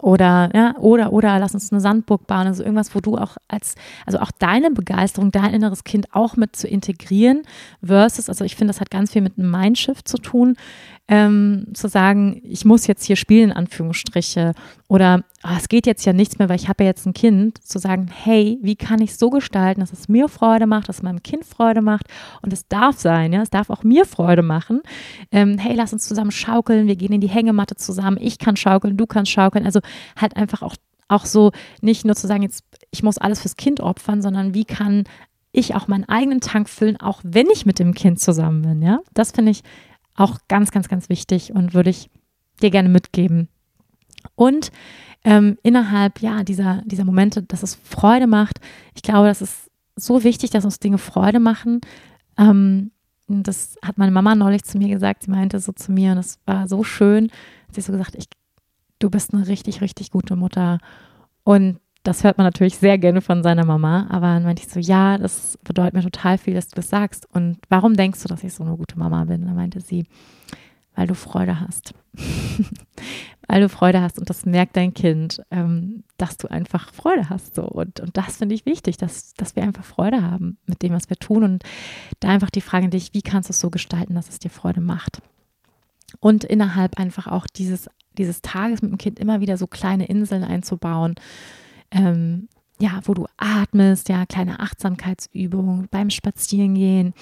oder ja oder oder lass uns eine Sandburg bauen. Also irgendwas wo du auch als also auch deine Begeisterung dein inneres Kind auch mit zu integrieren versus also ich finde das hat ganz viel mit einem Mindshift zu tun ähm, zu sagen, ich muss jetzt hier spielen, Anführungsstriche, oder oh, es geht jetzt ja nichts mehr, weil ich habe ja jetzt ein Kind, zu sagen, hey, wie kann ich es so gestalten, dass es mir Freude macht, dass es meinem Kind Freude macht? Und es darf sein, ja, es darf auch mir Freude machen. Ähm, hey, lass uns zusammen schaukeln, wir gehen in die Hängematte zusammen, ich kann schaukeln, du kannst schaukeln, also halt einfach auch, auch so nicht nur zu sagen, jetzt ich muss alles fürs Kind opfern, sondern wie kann ich auch meinen eigenen Tank füllen, auch wenn ich mit dem Kind zusammen bin, ja? Das finde ich auch ganz, ganz, ganz wichtig und würde ich dir gerne mitgeben. Und ähm, innerhalb ja, dieser, dieser Momente, dass es Freude macht, ich glaube, das ist so wichtig, dass uns Dinge Freude machen. Ähm, das hat meine Mama neulich zu mir gesagt. Sie meinte so zu mir, und das war so schön. Sie hat so gesagt, ich, du bist eine richtig, richtig gute Mutter. Und das hört man natürlich sehr gerne von seiner Mama. Aber dann meinte ich so, ja, das bedeutet mir total viel, dass du das sagst. Und warum denkst du, dass ich so eine gute Mama bin? dann meinte sie, weil du Freude hast. weil du Freude hast und das merkt dein Kind, ähm, dass du einfach Freude hast. So. Und, und das finde ich wichtig, dass, dass wir einfach Freude haben mit dem, was wir tun. Und da einfach die Frage an dich, wie kannst du es so gestalten, dass es dir Freude macht? Und innerhalb einfach auch dieses, dieses Tages mit dem Kind immer wieder so kleine Inseln einzubauen. Ähm, ja, wo du atmest, ja, kleine Achtsamkeitsübungen beim Spazierengehen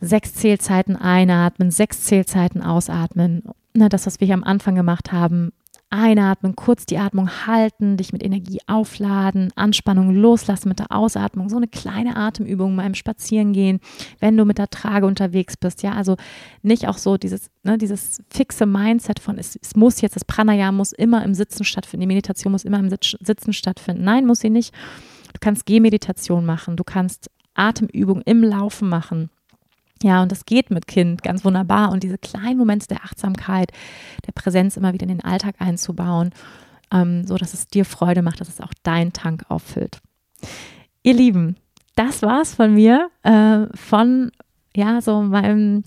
sechs Zählzeiten einatmen, sechs Zählzeiten ausatmen. Na, das, was wir hier am Anfang gemacht haben. Einatmen, kurz die Atmung halten, dich mit Energie aufladen, Anspannung loslassen mit der Ausatmung. So eine kleine Atemübung beim Spazierengehen, wenn du mit der Trage unterwegs bist. Ja, also nicht auch so dieses, ne, dieses fixe Mindset von, es, es muss jetzt, das Pranayama muss immer im Sitzen stattfinden, die Meditation muss immer im Sitzen stattfinden. Nein, muss sie nicht. Du kannst Gehmeditation machen, du kannst Atemübungen im Laufen machen. Ja, und das geht mit Kind ganz wunderbar. Und diese kleinen Momente der Achtsamkeit, der Präsenz immer wieder in den Alltag einzubauen, ähm, so dass es dir Freude macht, dass es auch deinen Tank auffüllt. Ihr Lieben, das war's von mir, äh, von ja, so meinem,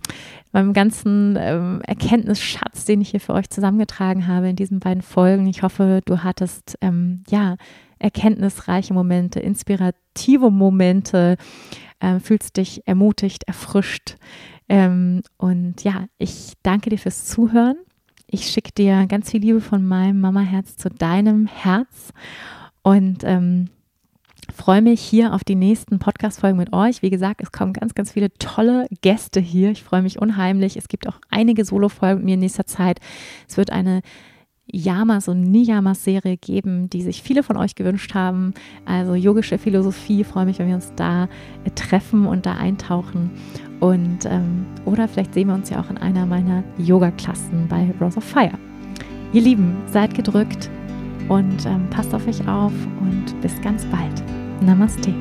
meinem ganzen ähm, Erkenntnisschatz, den ich hier für euch zusammengetragen habe in diesen beiden Folgen. Ich hoffe, du hattest ähm, ja erkenntnisreiche Momente, inspirative Momente, äh, fühlst dich ermutigt, erfrischt. Ähm, und ja, ich danke dir fürs Zuhören. Ich schicke dir ganz viel Liebe von meinem Mama-Herz zu deinem Herz und ähm, freue mich hier auf die nächsten Podcast-Folgen mit euch. Wie gesagt, es kommen ganz, ganz viele tolle Gäste hier. Ich freue mich unheimlich. Es gibt auch einige Solo-Folgen mit mir in nächster Zeit. Es wird eine Yamas und Niyamas-Serie geben, die sich viele von euch gewünscht haben. Also yogische Philosophie, ich freue mich, wenn wir uns da äh, treffen und da eintauchen. Und ähm, oder vielleicht sehen wir uns ja auch in einer meiner Yoga-Klassen bei Rose of Fire. Ihr Lieben, seid gedrückt und ähm, passt auf euch auf und bis ganz bald. Namaste.